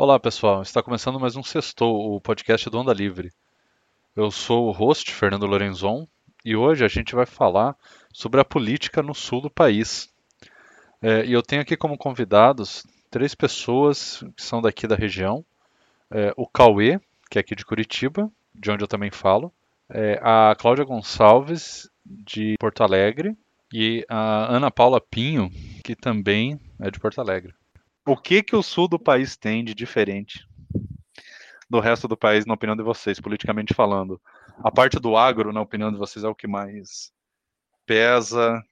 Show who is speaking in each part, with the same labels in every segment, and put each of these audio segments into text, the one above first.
Speaker 1: Olá, pessoal. Está começando mais um Sextou, o podcast do Onda Livre. Eu sou o host, Fernando Lorenzon, e hoje a gente vai falar sobre a política no sul do país. É, e eu tenho aqui como convidados três pessoas que são daqui da região. É, o Cauê, que é aqui de Curitiba, de onde eu também falo. É, a Cláudia Gonçalves, de Porto Alegre. E a Ana Paula Pinho, que também é de Porto Alegre. O que, que o sul do país tem de diferente do resto do país, na opinião de vocês, politicamente falando? A parte do agro, na opinião de vocês, é o que mais pesa?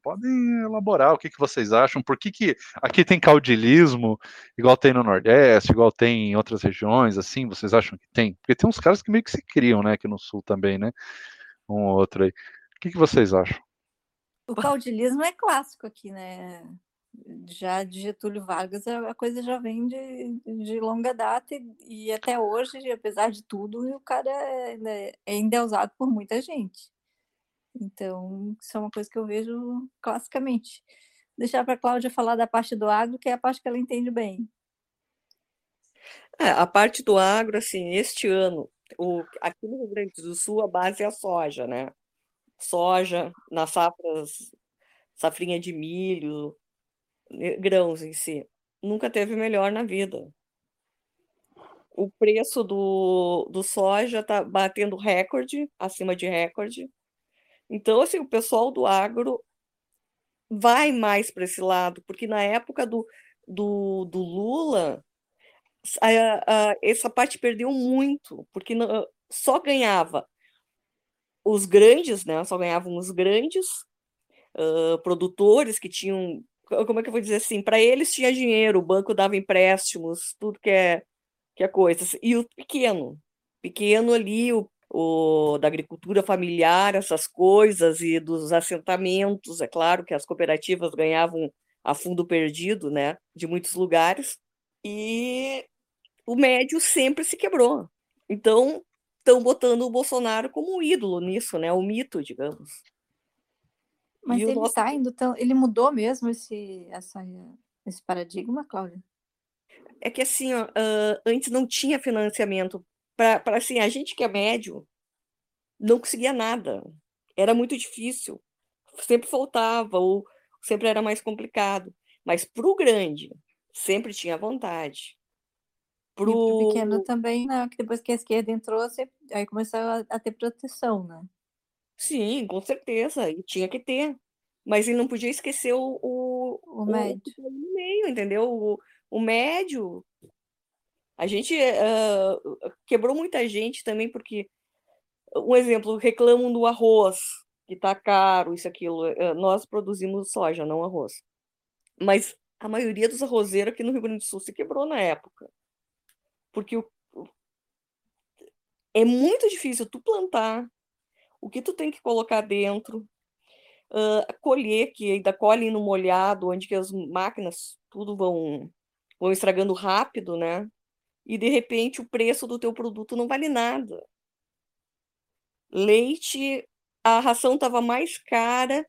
Speaker 1: Podem elaborar o que, que vocês acham? Por que, que aqui tem caudilismo, igual tem no Nordeste, igual tem em outras regiões, assim? Vocês acham que tem? Porque tem uns caras que meio que se criam, né, aqui no Sul também, né? Um ou outro aí. O que, que vocês acham?
Speaker 2: O caudilismo é clássico aqui, né? Já de Getúlio Vargas a coisa já vem de, de longa data e, e, até hoje, apesar de tudo, o cara é, né, é endeusado por muita gente. Então, isso é uma coisa que eu vejo classicamente. Deixar para a Cláudia falar da parte do agro, que é a parte que ela entende bem.
Speaker 3: É, a parte do agro, assim, este ano, o, aqui no Rio Grande do Sul, a base é a soja, né? Soja, nas safras, safrinha de milho, grãos em si, nunca teve melhor na vida. O preço do, do soja está batendo recorde, acima de recorde. Então, assim, o pessoal do agro vai mais para esse lado, porque na época do, do, do Lula, a, a, essa parte perdeu muito, porque não, só ganhava os grandes, né? Só ganhavam os grandes uh, produtores que tinham como é que eu vou dizer assim? Para eles tinha dinheiro, o banco dava empréstimos, tudo que é, que é coisa. E o pequeno, pequeno ali, o, o, da agricultura familiar, essas coisas, e dos assentamentos, é claro que as cooperativas ganhavam a fundo perdido, né, de muitos lugares, e o médio sempre se quebrou. Então, estão botando o Bolsonaro como um ídolo nisso, né, o mito, digamos.
Speaker 2: Mas e ele nosso... tá indo tão... ele mudou mesmo esse, essa, esse paradigma, Cláudia?
Speaker 3: É que assim, ó, antes não tinha financiamento para assim, a gente que é médio não conseguia nada. Era muito difícil. Sempre faltava, ou sempre era mais complicado. Mas para o grande, sempre tinha vontade.
Speaker 2: Pro... E pro pequeno também, né? Que depois que a esquerda entrou, aí começou a ter proteção, né?
Speaker 3: Sim, com certeza, e tinha que ter. Mas ele não podia esquecer o, o,
Speaker 2: O o médio.
Speaker 3: no meio, entendeu? O, o médio. A gente ah, quebrou muita gente também, porque, um exemplo, reclamam do arroz, que está caro, isso, aquilo. Ah, nós produzimos soja, não arroz. Mas a maioria dos arrozeiros aqui no Rio Grande do Sul se quebrou na época. Porque o, é muito difícil tu plantar, o que tu tem que colocar dentro, uh, colher, que ainda colhe no molhado, onde que as máquinas tudo vão, vão estragando rápido, né? E de repente o preço do teu produto não vale nada. Leite, a ração estava mais cara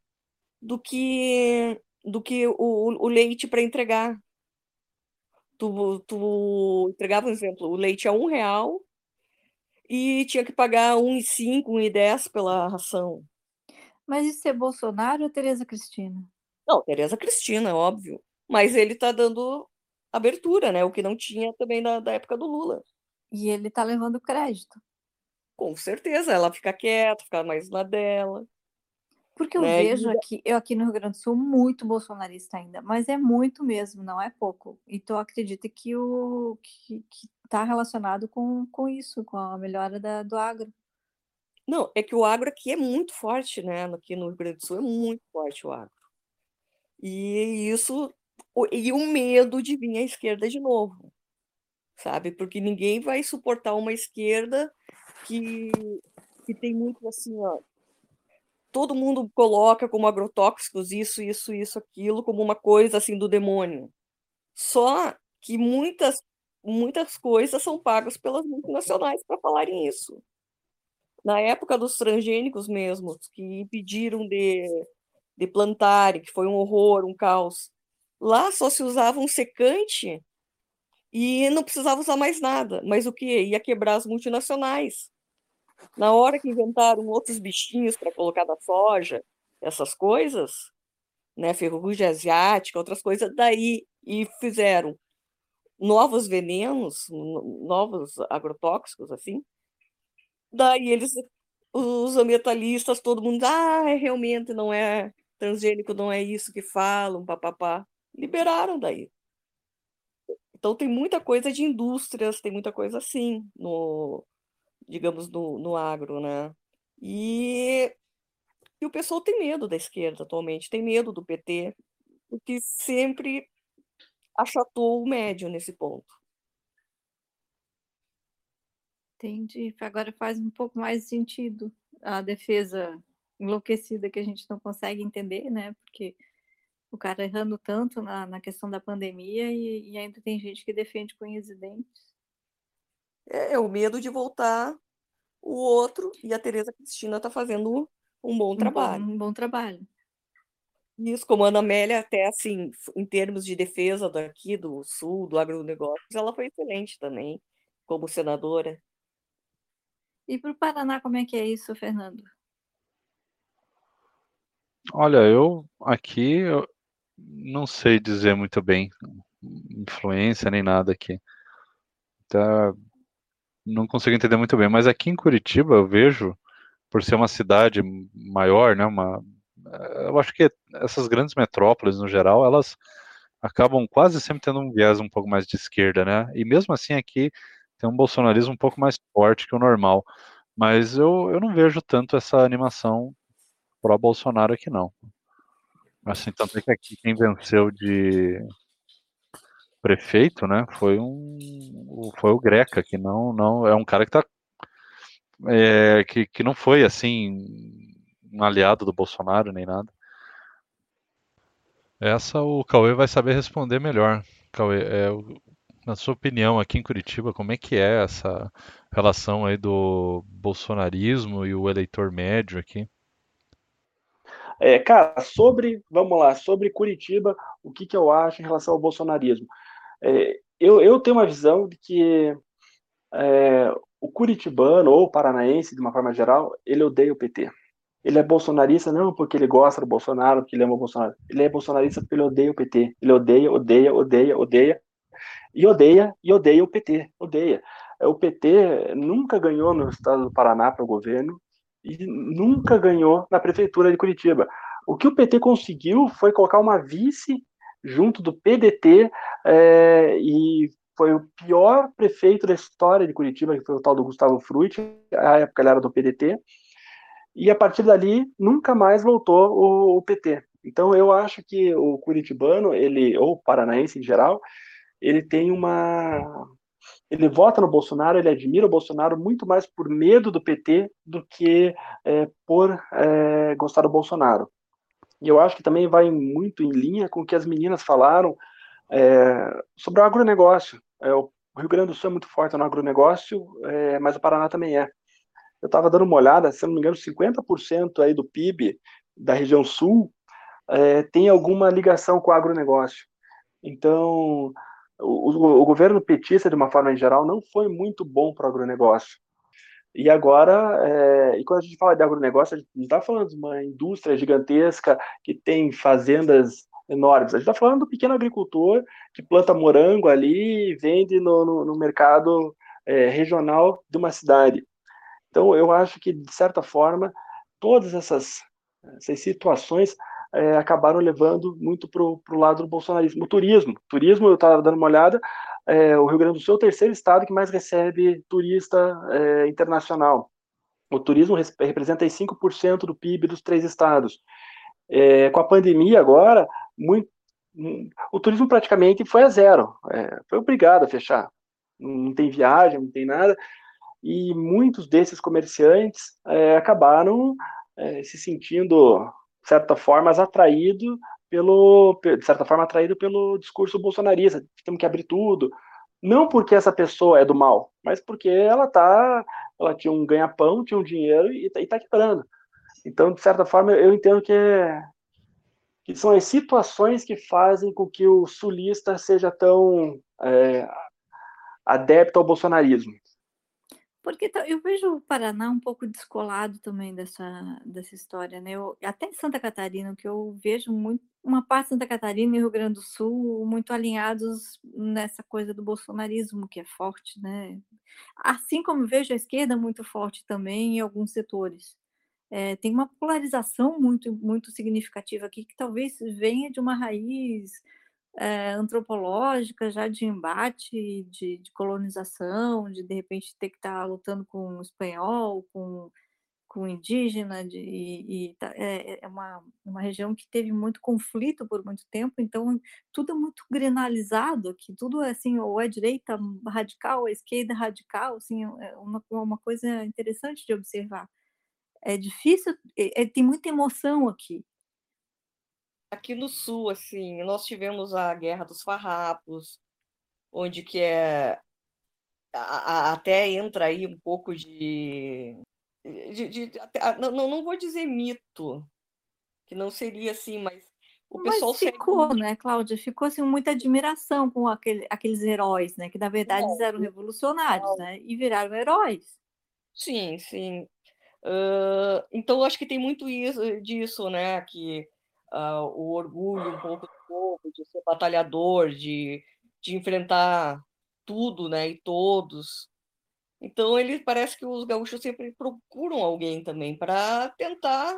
Speaker 3: do que do que o, o leite para entregar. Tu, tu entregava, por exemplo, o leite a um real e tinha que pagar 1,5, 1,10 pela ração.
Speaker 2: Mas isso é Bolsonaro ou Tereza Cristina?
Speaker 3: Não, Tereza Cristina, óbvio. Mas ele está dando abertura, né? O que não tinha também na, da época do Lula.
Speaker 2: E ele está levando crédito.
Speaker 3: Com certeza, ela fica quieta, fica mais na dela.
Speaker 2: Porque eu né? vejo aqui, eu aqui no Rio Grande do Sul, muito bolsonarista ainda, mas é muito mesmo, não é pouco. Então acredito que o que está relacionado com, com isso, com a melhora da, do agro.
Speaker 3: Não, é que o agro aqui é muito forte, né? Aqui no Rio Grande do Sul é muito forte o agro. E isso e o medo de vir à esquerda de novo, sabe? Porque ninguém vai suportar uma esquerda que, que tem muito assim, ó, todo mundo coloca como agrotóxicos isso, isso, isso, aquilo, como uma coisa assim do demônio. Só que muitas, muitas coisas são pagas pelas multinacionais para falarem isso. Na época dos transgênicos mesmo, que impediram de, de plantarem, que foi um horror, um caos, lá só se usava um secante e não precisava usar mais nada. Mas o que? Ia quebrar as multinacionais. Na hora que inventaram outros bichinhos para colocar na soja, essas coisas, né, ferrugem asiática, outras coisas, daí e fizeram novos venenos, novos agrotóxicos, assim. Daí eles, os ambientalistas, todo mundo, ah, é, realmente não é transgênico, não é isso que falam, papapá. Liberaram daí. Então tem muita coisa de indústrias, tem muita coisa assim no, digamos, no, no agro, né? E, e o pessoal tem medo da esquerda atualmente, tem medo do PT, porque sempre achatou o médio nesse ponto.
Speaker 2: Entendi. Agora faz um pouco mais sentido a defesa enlouquecida que a gente não consegue entender, né? Porque o cara errando tanto na, na questão da pandemia e, e, ainda tem gente que defende com unhas e dentes.
Speaker 3: É, é o medo de voltar o outro e a Tereza Cristina está fazendo um bom trabalho.
Speaker 2: Um bom, um bom trabalho.
Speaker 3: Isso, como a Ana Amélia, até assim, em termos de defesa daqui do Sul, do agronegócio, ela foi excelente também, como senadora.
Speaker 2: E para o Paraná, como é que é isso, Fernando?
Speaker 1: Olha, eu aqui eu não sei dizer muito bem influência nem nada aqui. Tá, não consigo entender muito bem, mas aqui em Curitiba eu vejo, por ser uma cidade maior, né, uma, eu acho que essas grandes metrópoles, no geral, elas acabam quase sempre tendo um viés um pouco mais de esquerda, né? E mesmo assim aqui tem um bolsonarismo um pouco mais forte que o normal. Mas eu, eu não vejo tanto essa animação pró-Bolsonaro aqui, não. Assim, tanto é que aqui quem venceu de prefeito, né, foi um foi o Greca, que não não é um cara que tá é, que, que não foi assim um aliado do Bolsonaro nem nada. Essa o Cauê vai saber responder melhor. Cauê, é, na sua opinião, aqui em Curitiba, como é que é essa relação aí do bolsonarismo e o eleitor médio aqui?
Speaker 4: É, cara, sobre, vamos lá, sobre Curitiba, o que, que eu acho em relação ao bolsonarismo? É, eu, eu tenho uma visão de que é, o curitibano ou o paranaense, de uma forma geral, ele odeia o PT. Ele é bolsonarista não porque ele gosta do Bolsonaro, porque ele ama o Bolsonaro. Ele é bolsonarista porque ele odeia o PT. Ele odeia, odeia, odeia, odeia. E odeia, e odeia o PT. Odeia. O PT nunca ganhou no estado do Paraná para o governo e nunca ganhou na prefeitura de Curitiba. O que o PT conseguiu foi colocar uma vice junto do PDT é, e foi o pior prefeito da história de Curitiba, que foi o tal do Gustavo Fruit, a época ele era do PDT, e a partir dali nunca mais voltou o, o, PT. Então eu acho que o curitibano, ele ou o paranaense em geral, ele tem uma ele vota no Bolsonaro, ele admira o Bolsonaro muito mais por medo do PT do que é, por é, gostar do Bolsonaro. E eu acho que também vai muito em linha com o que as meninas falaram é, sobre o agronegócio. É, o Rio Grande do Sul é muito forte no agronegócio, é, mas o Paraná também é eu estava dando uma olhada, se não me engano, 50% aí do PIB da região sul é, tem alguma ligação com o agronegócio. Então, o, o, governo petista, de uma forma em geral, não foi muito bom para o agronegócio. E agora, é, e quando a gente fala de agronegócio, a gente está falando de uma indústria gigantesca que tem fazendas enormes. A gente está falando do pequeno agricultor que planta morango ali e vende no, no, no mercado é, regional de uma cidade. Então, eu acho que, de certa forma, todas essas, essas situações é, acabaram levando muito para o lado do bolsonarismo. O turismo, turismo, eu estava dando uma olhada, é, o Rio Grande do Sul é o terceiro estado que mais recebe turista é, internacional. O turismo representa 5% do PIB dos três estados. É, com a pandemia agora, muito, o turismo praticamente foi a zero, é, foi obrigado a fechar. Não tem viagem, não tem nada e muitos desses comerciantes é, acabaram é, se sentindo, de certa forma, atraídos pelo, de certa forma, atraído pelo discurso bolsonarista, temos que abrir tudo, não porque essa pessoa é do mal, mas porque ela tá, ela tinha um ganha-pão, tinha um dinheiro e está quebrando. Então, de certa forma, eu entendo que, é, que são as situações que fazem com que o sulista seja tão é, adepta ao bolsonarismo?
Speaker 2: Porque eu vejo o Paraná um pouco descolado também dessa, dessa história, né? Eu, até Santa Catarina, que eu vejo muito, uma parte de Santa Catarina e Rio Grande do Sul muito alinhados nessa coisa do bolsonarismo, que é forte, né? Assim como vejo a esquerda muito forte também em alguns setores. É, tem uma polarização muito, muito significativa aqui, que talvez venha de uma raiz é, antropológica, já de embate, de, de, colonização, de de repente ter que estar tá lutando com o espanhol, com, com indígena, de, e, e tá, é, é, uma, uma região que teve muito conflito por muito tempo, então tudo é muito grenalizado aqui, tudo é assim, ou é direita radical, ou é esquerda radical, assim, é uma, uma coisa interessante de observar. É difícil, é, é tem muita emoção aqui,
Speaker 3: aqui no sul, assim, nós tivemos a Guerra dos Farrapos, onde que é a, a, até entra aí um pouco de, de, de até, não, não vou dizer mito, que não seria assim, mas o pessoal
Speaker 2: mas ficou, segue... né, Cláudia? Ficou assim muita admiração com aquele, aqueles heróis, né? Que na verdade não, eram revolucionários, não. né? E viraram heróis.
Speaker 3: Sim, sim. Uh, então acho que tem muito isso, disso, né? Que uh, o orgulho um pouco do povo, de ser batalhador, de, de enfrentar tudo, né, e todos. Então, ele parece que os gaúchos sempre procuram alguém também para tentar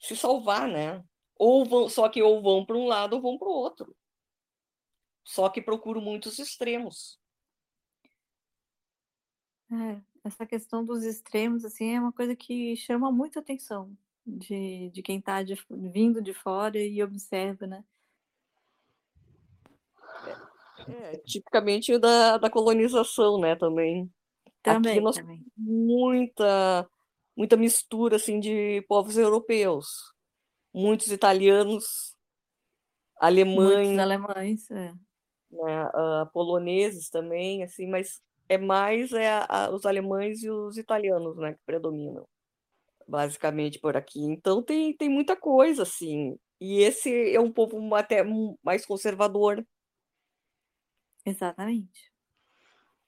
Speaker 3: se salvar, né? Ou vão, só que ou vão para um lado ou vão para o outro. Só que procuram muitos extremos.
Speaker 2: É, essa questão dos extremos assim é uma coisa que chama muita atenção de, de quem está vindo de fora e observa, né?
Speaker 3: É, é, tipicamente da, da colonização, né, também.
Speaker 2: Também,
Speaker 3: Aqui nós
Speaker 2: também.
Speaker 3: muita muita mistura assim de povos europeus, muitos italianos, alemães,
Speaker 2: muitos alemães, é.
Speaker 3: né, uh, poloneses também, assim, mas é mais é a, a, os alemães e os italianos, né, que predominam basicamente por aqui. Então tem, tem muita coisa, assim. E esse é um povo até mais conservador.
Speaker 2: Exatamente.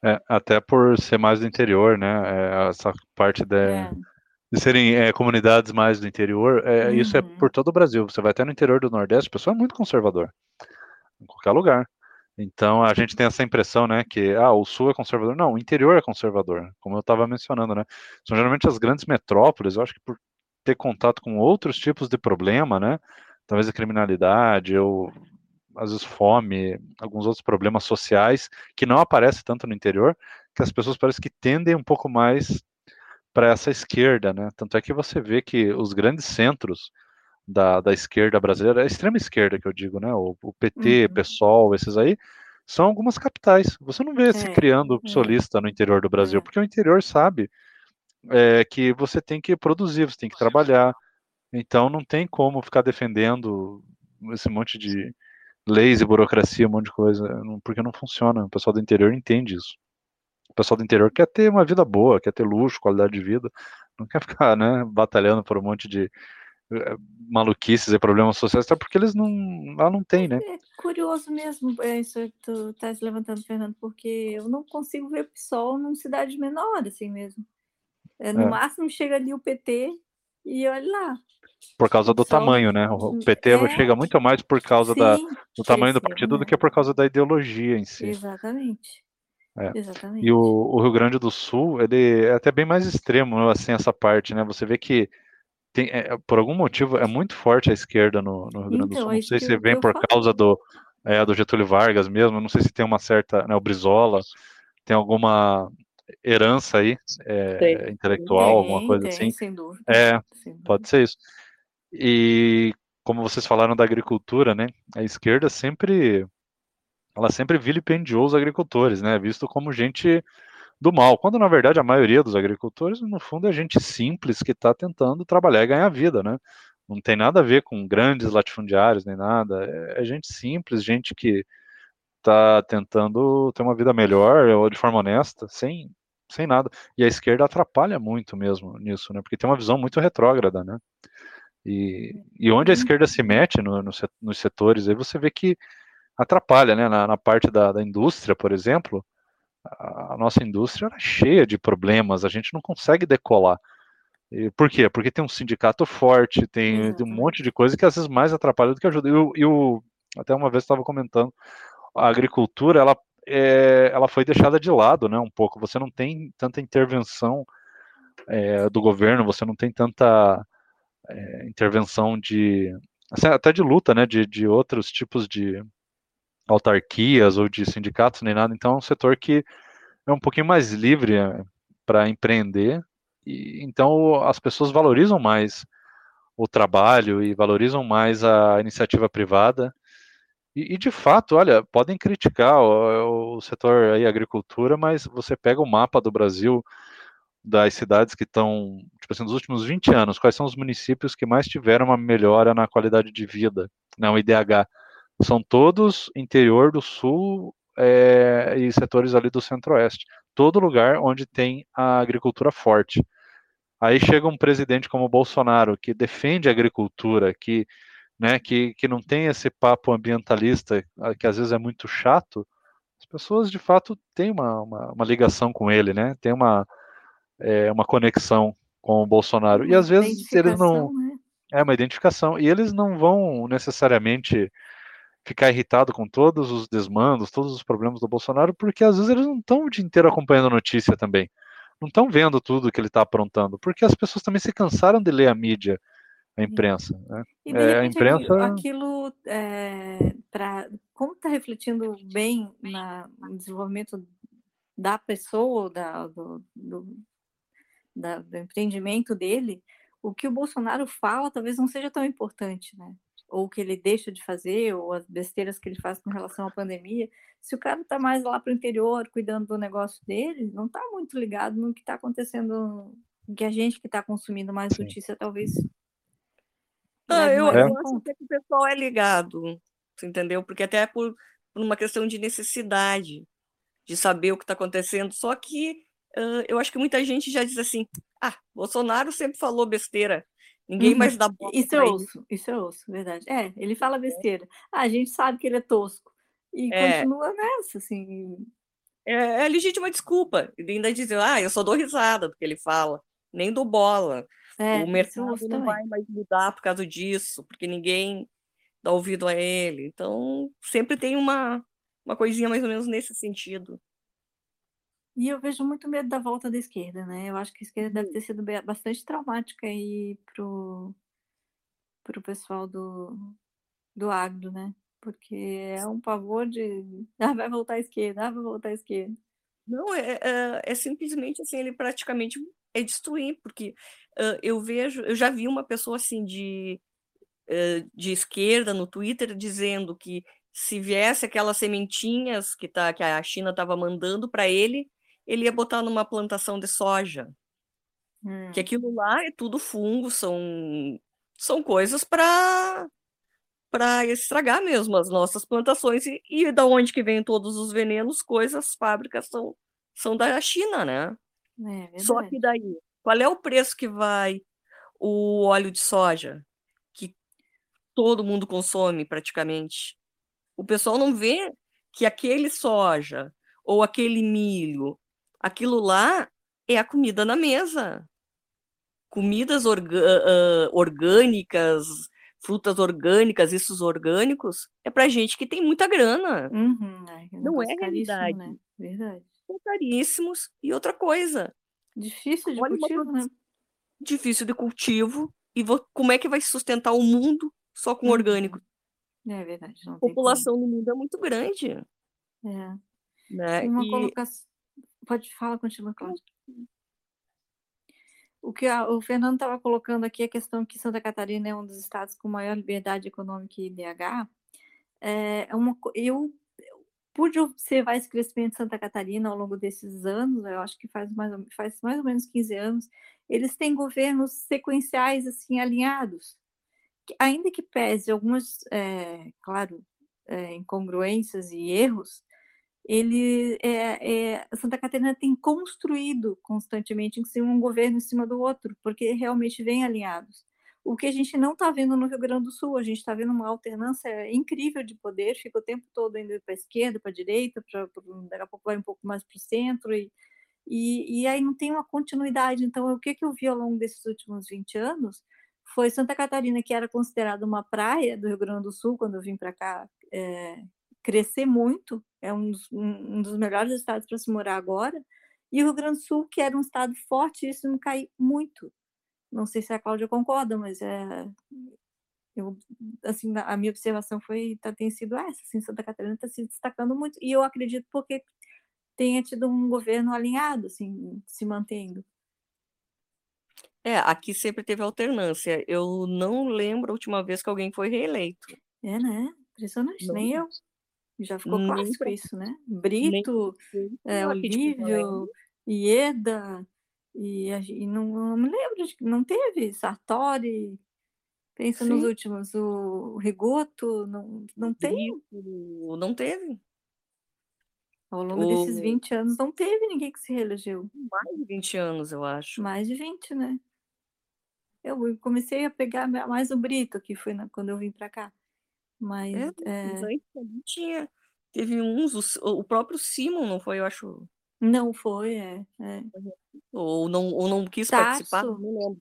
Speaker 1: É, até por ser mais do interior, né? É, essa parte de, é. de serem é, comunidades mais do interior, uhum. isso é por uhum. todo o Brasil. Você vai até no interior do Nordeste, o pessoal é muito conservador. Em qualquer lugar. Então a gente tem essa impressão, né, que ah, o sul é conservador. Não, o interior é conservador, como eu estava mencionando, né? São geralmente as grandes metrópoles, eu acho que por ter contato com outros tipos de problema, né? Talvez a criminalidade ou às vezes fome, alguns outros problemas sociais que não aparecem tanto no interior, que as pessoas parecem que tendem um pouco mais para essa esquerda, né? Tanto é que você vê que os grandes centros da, da esquerda brasileira, a extrema esquerda que eu digo, né? O, o PT, uhum. PSOL, esses aí, são algumas capitais. Você não vê é, se criando é. solista no interior do Brasil, é. porque o interior sabe é, que você tem que produzir, você tem que trabalhar. Então não tem como ficar defendendo esse monte de leis e burocracia, um monte de coisa, porque não funciona. O pessoal do interior entende isso. O pessoal do interior quer ter uma vida boa, quer ter luxo, qualidade de vida, não quer ficar né, batalhando por um monte de maluquices e problemas sociais, até porque eles não, lá não tem, né?
Speaker 2: É curioso mesmo é isso que tu estás levantando, Fernando, porque eu não consigo ver o PSOL numa cidade menor, assim mesmo. É, no é. máximo chega ali o PT e olha lá.
Speaker 1: Por causa do tamanho, né? O PT é, chega muito mais por causa sim, da, do tamanho do partido do que por causa da ideologia em si.
Speaker 2: Exatamente.
Speaker 1: É. Exatamente. E o, o, Rio Grande do Sul, ele é até bem mais extremo, assim, essa parte, né? Você vê que tem, é, por algum motivo é muito forte a esquerda no, no Rio Grande do então, Sul. Não sei se vem por causa do, é, do Getúlio Vargas mesmo, não sei se tem uma certa, né, o Brizola, tem alguma herança aí é, intelectual, tem, alguma coisa
Speaker 2: tem,
Speaker 1: assim.
Speaker 2: Sem dúvida,
Speaker 1: é, sem dúvida. pode ser isso. E como vocês falaram da agricultura, né? A esquerda sempre ela sempre vilipendiou os agricultores, né? Visto como gente do mal, quando na verdade a maioria dos agricultores, no fundo, é gente simples que está tentando trabalhar e ganhar vida, né? Não tem nada a ver com grandes latifundiários nem nada, é, é gente simples, gente que está tentando ter uma vida melhor ou de forma honesta, sem, sem nada. E a esquerda atrapalha muito mesmo nisso, né? Porque tem uma visão muito retrógrada, né? E, e onde a uhum. esquerda se mete no, no, nos setores, aí você vê que atrapalha, né? Na, na parte da, da indústria, por exemplo, a nossa indústria era cheia de problemas, a gente não consegue decolar. E por quê? Porque tem um sindicato forte, tem um monte de coisa que às vezes mais atrapalha do que ajuda. E o, e o até uma vez estava comentando, a agricultura ela, é, ela foi deixada de lado, né? Um pouco. Você não tem tanta intervenção é, do governo, você não tem tanta é, intervenção de até de luta, né? De, de outros tipos de autarquias ou de sindicatos nem nada. Então é um setor que é um pouquinho mais livre é, para empreender e então as pessoas valorizam mais o trabalho e valorizam mais a iniciativa privada. E, e de fato, olha, podem criticar o, o setor aí agricultura, mas você pega o mapa do Brasil das cidades que estão, tipo assim, nos últimos 20 anos, quais são os municípios que mais tiveram uma melhora na qualidade de vida, né, o IDH? São todos interior do sul é, e setores ali do centro-oeste. Todo lugar onde tem a agricultura forte. Aí chega um presidente como o Bolsonaro, que defende a agricultura, que, né, que, que não tem esse papo ambientalista, que às vezes é muito chato, as pessoas de fato têm uma, uma, uma ligação com ele, né? Tem uma, é, uma conexão com o Bolsonaro. E às vezes eles não. Né? É uma identificação. E eles não vão necessariamente ficar irritado com todos os desmandos, todos os problemas do Bolsonaro, porque às vezes eles não estão o dia inteiro acompanhando a notícia também não estão vendo tudo que ele está aprontando, porque as pessoas também se cansaram de ler a mídia, a imprensa. Né?
Speaker 2: E é, a imprensa... aquilo, é, pra, como está refletindo bem na, no desenvolvimento da pessoa, da, do, do, da, do empreendimento dele, o que o Bolsonaro fala talvez não seja tão importante, né? Ou o que ele deixa de fazer, ou as besteiras que ele faz com relação à pandemia, se o cara está mais lá para o interior, cuidando do negócio dele, não está muito ligado no que está acontecendo, que a gente que está consumindo mais Sim. notícia, talvez.
Speaker 3: Ah, eu, eu acho que o pessoal é ligado, entendeu? Porque até por, por uma questão de necessidade de saber o que está acontecendo, só que uh, eu acho que muita gente já diz assim: ah, Bolsonaro sempre falou besteira, Ninguém uhum. mais dá bola.
Speaker 2: Isso eu ouço, isso eu ouço, verdade. É, ele fala é. besteira. Ah, a gente sabe que ele é tosco. E é. continua nessa, assim.
Speaker 3: É, é legítima desculpa. E ainda dizer, ah, eu só dou risada porque ele fala. Nem dou bola. É, o mercado não também. vai mais mudar por causa disso, porque ninguém dá ouvido a ele. Então, sempre tem uma, uma coisinha mais ou menos nesse sentido.
Speaker 2: E eu vejo muito medo da volta da esquerda, né? Eu acho que a esquerda deve ter sido bastante traumática aí pro, pro pessoal do, do agro, né? Porque é um pavor de ah, vai voltar à esquerda, ah, vai voltar à esquerda.
Speaker 3: Não, é, é, é simplesmente assim, ele praticamente é destruir, porque uh, eu vejo, eu já vi uma pessoa assim de, uh, de esquerda no Twitter dizendo que se viesse aquelas sementinhas que, tá, que a China estava mandando para ele, ele ia botar numa plantação de soja. Hum. Que aquilo lá é tudo fungo, são, são coisas para para estragar mesmo as nossas plantações e, e da onde que vêm todos os venenos, coisas, fábricas são, são da China, né? É, Só que daí, qual é o preço que vai o óleo de soja que todo mundo consome praticamente? O pessoal não vê que aquele soja ou aquele milho Aquilo lá é a comida na mesa. Comidas orga uh, orgânicas, frutas orgânicas, esses orgânicos, é para gente que tem muita grana.
Speaker 2: Uhum, é,
Speaker 3: não é realidade.
Speaker 2: Né? Verdade.
Speaker 3: São caríssimos. E outra coisa.
Speaker 2: Difícil de cultivo, uma... né?
Speaker 3: Difícil de cultivo. E como é que vai sustentar o mundo só com uhum. orgânico?
Speaker 2: É verdade.
Speaker 3: a população no mundo é muito grande.
Speaker 2: É.
Speaker 3: Né?
Speaker 2: Uma e... colocação Pode falar, continua, Cláudia. O que a, o Fernando estava colocando aqui, a questão que Santa Catarina é um dos estados com maior liberdade econômica e IDH, é, é uma, eu pude observar esse crescimento de Santa Catarina ao longo desses anos, eu acho que faz mais, faz mais ou menos 15 anos, eles têm governos sequenciais assim alinhados, que, ainda que pese algumas, é, claro, é, incongruências e erros, ele é, é, Santa Catarina tem construído constantemente em cima um governo em cima do outro, porque realmente vem alinhados. o que a gente não está vendo no Rio Grande do Sul. A gente está vendo uma alternância incrível de poder, fica o tempo todo indo para a esquerda, para a direita, pra, pra, daqui a pouco vai um pouco mais para o centro, e, e, e, aí não tem uma continuidade. Então, o que, que eu vi ao longo desses últimos 20 anos foi Santa Catarina, que era considerada uma praia do Rio Grande do Sul, quando eu vim para cá, é, crescer muito, é um dos, um dos melhores estados para se morar agora, e o Rio Grande do Sul, que era um estado forte, isso não cai muito. Não sei se a Cláudia concorda, mas é, eu, assim, a minha observação foi tá, tem sido essa, assim, Santa Catarina está se destacando muito, e eu acredito porque tenha tido um governo alinhado, assim, se mantendo.
Speaker 3: É, aqui sempre teve alternância. Eu não lembro a última vez que alguém foi reeleito.
Speaker 2: É, né? Impressionante, não. nem eu. Já ficou nem clássico isso, né? Brito, é, Olívio, Ieda, e, e não, não, me lembro, de, não teve Sartori, pensa Sim. nos últimos, o Rigoto, não, não tem.
Speaker 3: Não teve.
Speaker 2: Ao longo o... desses 20 anos não teve ninguém que se reelegeu.
Speaker 3: Mais de 20 anos, eu acho.
Speaker 2: Mais de 20, né? Eu comecei a pegar mais o Brito, que foi na, quando eu vim para cá. Mas, é,
Speaker 3: é... tinha. Teve uns, o, o próprio Simon, não foi, eu acho.
Speaker 2: Não foi, é. é.
Speaker 3: Ou, não, ou não quis Tarso. participar, não lembro.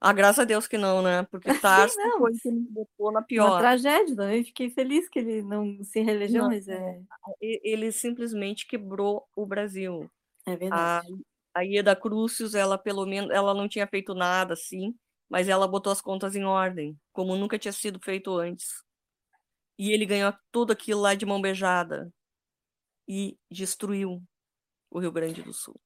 Speaker 3: Ah, graças a Deus que não, né? Porque Tarso não, foi que me botou na pior.
Speaker 2: Uma tragédia, também. Fiquei feliz que ele não se reelegeu, não, mas é.
Speaker 3: Ele simplesmente quebrou o Brasil.
Speaker 2: É verdade.
Speaker 3: A, a Ieda Crucius, ela pelo menos, ela não tinha feito nada assim, mas ela botou as contas em ordem, como nunca tinha sido feito antes. E ele ganhou tudo aquilo lá de mão beijada e destruiu o Rio Grande do Sul.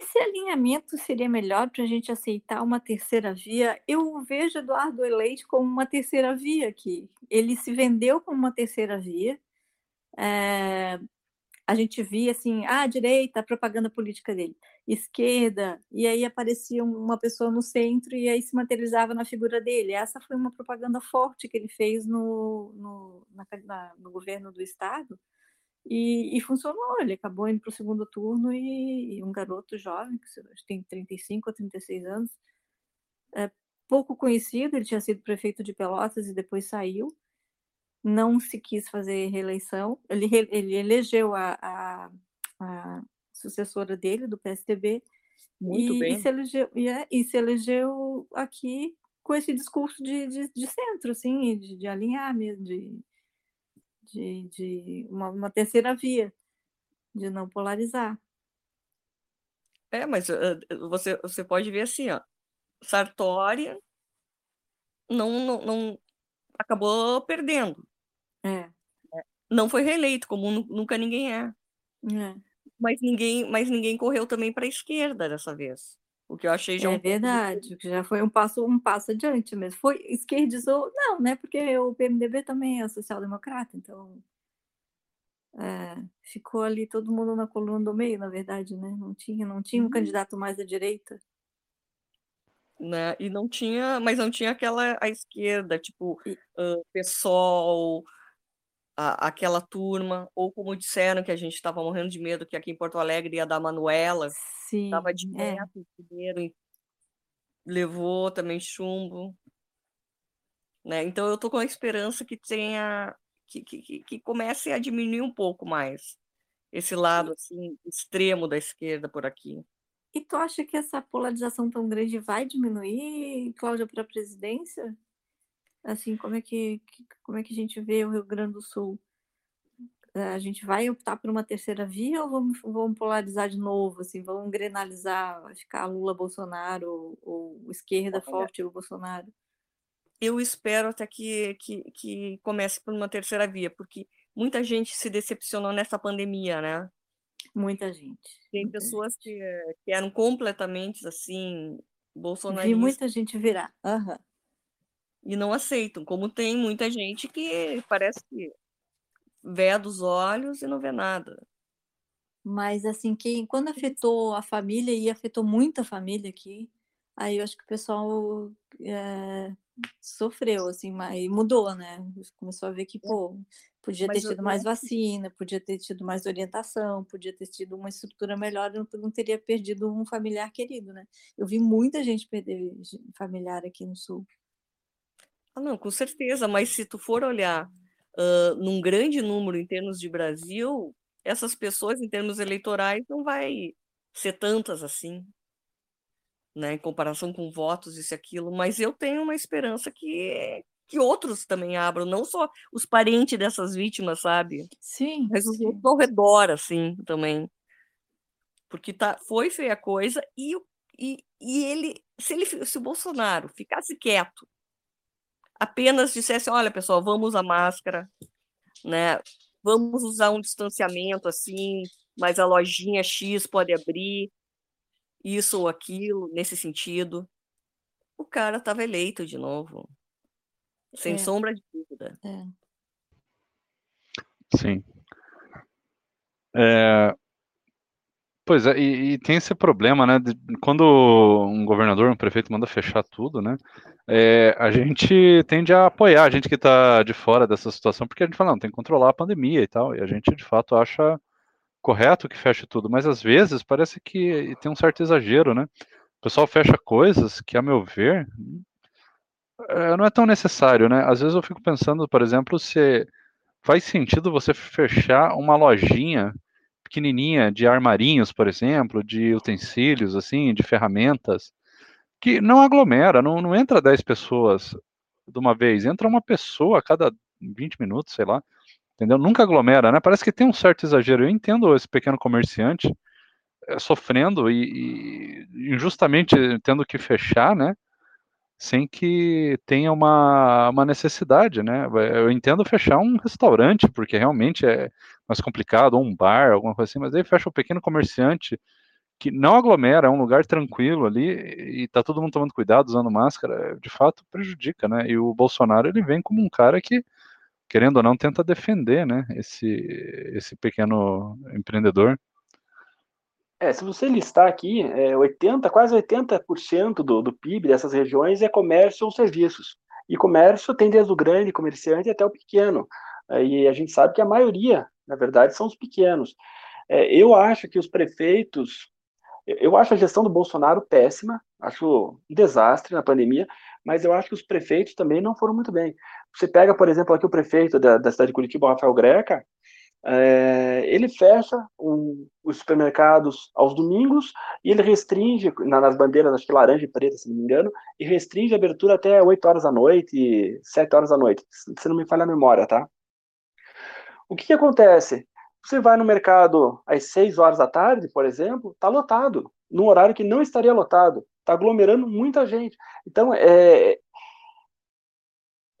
Speaker 2: Esse alinhamento seria melhor para a gente aceitar uma terceira via? Eu vejo Eduardo Eleite como uma terceira via aqui. Ele se vendeu como uma terceira via. É, a gente via assim, ah, direita, a propaganda política dele, esquerda, e aí aparecia uma pessoa no centro e aí se materializava na figura dele. Essa foi uma propaganda forte que ele fez no, no, na, no governo do estado e, e, funcionou, ele acabou indo para o segundo turno e, e, um garoto jovem, que tem 35 ou 36 anos, é, pouco conhecido, ele tinha sido prefeito de Pelotas e depois saiu, não se quis fazer reeleição, ele, ele elegeu a, a, a sucessora dele, do PSDB,
Speaker 3: Muito
Speaker 2: e,
Speaker 3: bem.
Speaker 2: E, se elegeu, e, é, e se elegeu aqui com esse discurso de, de, de centro, assim, de, de alinhar mesmo, de de, de uma, uma terceira via, de não polarizar.
Speaker 3: É, mas uh, você, você pode ver assim, ó, Sartori não, não, não acabou perdendo.
Speaker 2: É.
Speaker 3: Não foi reeleito, como nunca ninguém é.
Speaker 2: é.
Speaker 3: Mas ninguém, mas ninguém correu também para a esquerda dessa vez. O que eu achei já
Speaker 2: é um verdade, que já foi um passo um passo adiante mesmo. Foi esquerdizou, não, né? Porque o PMDB também é social-democrata, então é, ficou ali todo mundo na coluna do meio, na verdade, né? Não tinha, não tinha um uhum. candidato mais à direita.
Speaker 3: Né? E não tinha, mas não tinha aquela à esquerda, tipo, uh, PSOL, a, aquela turma, ou como disseram que a gente estava morrendo de medo que aqui em Porto Alegre ia dar Manuela, estava de
Speaker 2: é.
Speaker 3: primeiro, e levou também chumbo. Né? Então eu estou com a esperança que tenha que, que, que comece a diminuir um pouco mais esse lado assim extremo da esquerda por aqui.
Speaker 2: E tu acha que essa polarização tão grande vai diminuir, Cláudia, para a presidência? Assim, como é que como é que a gente vê o Rio Grande do Sul? A gente vai optar por uma terceira via ou vamos, vamos polarizar de novo? Assim, vamos grenalizar, ficar Lula Bolsonaro ou, ou esquerda forte o Bolsonaro?
Speaker 3: eu espero até que, que, que comece por uma terceira via, porque muita gente se decepcionou nessa pandemia, né?
Speaker 2: Muita gente.
Speaker 3: Tem
Speaker 2: muita
Speaker 3: pessoas
Speaker 2: gente.
Speaker 3: Que, que eram completamente assim, bolsonaristas.
Speaker 2: Vi muita gente virar. Uhum.
Speaker 3: E não aceitam, como tem muita gente que parece que vê dos olhos e não vê nada.
Speaker 2: Mas assim, que quando afetou a família, e afetou muita família aqui, aí eu acho que o pessoal é, sofreu, assim, mas mudou, né? Começou a ver que, pô, podia
Speaker 3: Mas
Speaker 2: ter
Speaker 3: eu-
Speaker 2: tido mais vacina, podia ter tido mais orientação, podia ter tido uma estrutura melhor, eu não, teria perdido um familiar querido, né? Eu vi muita gente perder familiar aqui no Sul.
Speaker 3: Ah, não, com certeza, mas se tu for olhar ah, num grande número em termos de Brasil, essas pessoas, em termos eleitorais, não vai ser tantas assim, né, em comparação com votos, isso e aquilo, mas eu tenho uma esperança que, que outros também abram, não só os parentes dessas vítimas, sabe?
Speaker 2: Sim,
Speaker 3: Mas os outros ao redor, assim, também. Porque tá, foi feia a coisa e, e, e ele, se ele, se o Bolsonaro ficasse quieto, apenas dissesse, olha, pessoal, vamos usar máscara, né? Vamos usar um distanciamento assim, mas a lojinha X pode abrir, isso ou aquilo, nesse sentido. O cara estava eleito de novo, sem
Speaker 2: É.
Speaker 3: sombra de dúvida.
Speaker 2: É.
Speaker 1: Sim. É, Pois é, e, e tem esse problema, né? de- quando um governador, um prefeito manda fechar tudo, né? é, a gente tende a apoiar a gente que está de fora dessa situação, porque a gente fala, não, tem que controlar a pandemia e tal, e a gente de fato acha correto que feche tudo, mas às vezes parece que tem um certo exagero, né? O pessoal fecha coisas que, a meu ver, é, não é tão necessário, né? Às vezes eu fico pensando, por exemplo, se faz sentido você fechar uma lojinha pequenininha de armarinhos, por exemplo, de utensílios, assim, de ferramentas, que não aglomera, não, não entra 10 pessoas de uma vez, entra uma pessoa a cada 20 minutos, sei lá, entendeu? Nunca aglomera, né? Parece que tem um certo exagero. Eu entendo esse pequeno comerciante eh, sofrendo e, e injustamente tendo que fechar, né? Sem que tenha uma, uma necessidade, né? Eu entendo fechar um restaurante, porque realmente é mais complicado, ou um bar, alguma coisa assim, mas aí fecha o pequeno comerciante que não aglomera, é um lugar tranquilo ali e tá todo mundo tomando cuidado, usando máscara, de fato prejudica, né? E o Bolsonaro ele vem como um cara que, querendo ou não, tenta defender, né? Esse, esse pequeno empreendedor.
Speaker 4: É, se você listar aqui, é 80, quase 80% do, do PIB dessas regiões é comércio ou serviços. E comércio tem desde o grande comerciante até o pequeno. É, E a gente sabe que a maioria, na verdade, são os pequenos. É, eu acho que os prefeitos. eu- Eu acho a gestão do Bolsonaro péssima, acho um desastre na pandemia, mas eu acho que os prefeitos também não foram muito bem. Você pega, por exemplo, aqui o prefeito da, da cidade de Curitiba, Rafael Greca, é, ele fecha o- os supermercados aos domingos e ele restringe, na- nas bandeiras, acho que laranja e preta, se não me engano, e restringe a abertura até 8 horas da noite, 7 horas da noite, se não me falha a memória, tá? O que, que acontece? Você vai no mercado às 6 horas da tarde, por exemplo, está lotado, num horário que não estaria lotado, está aglomerando muita gente. Então, é,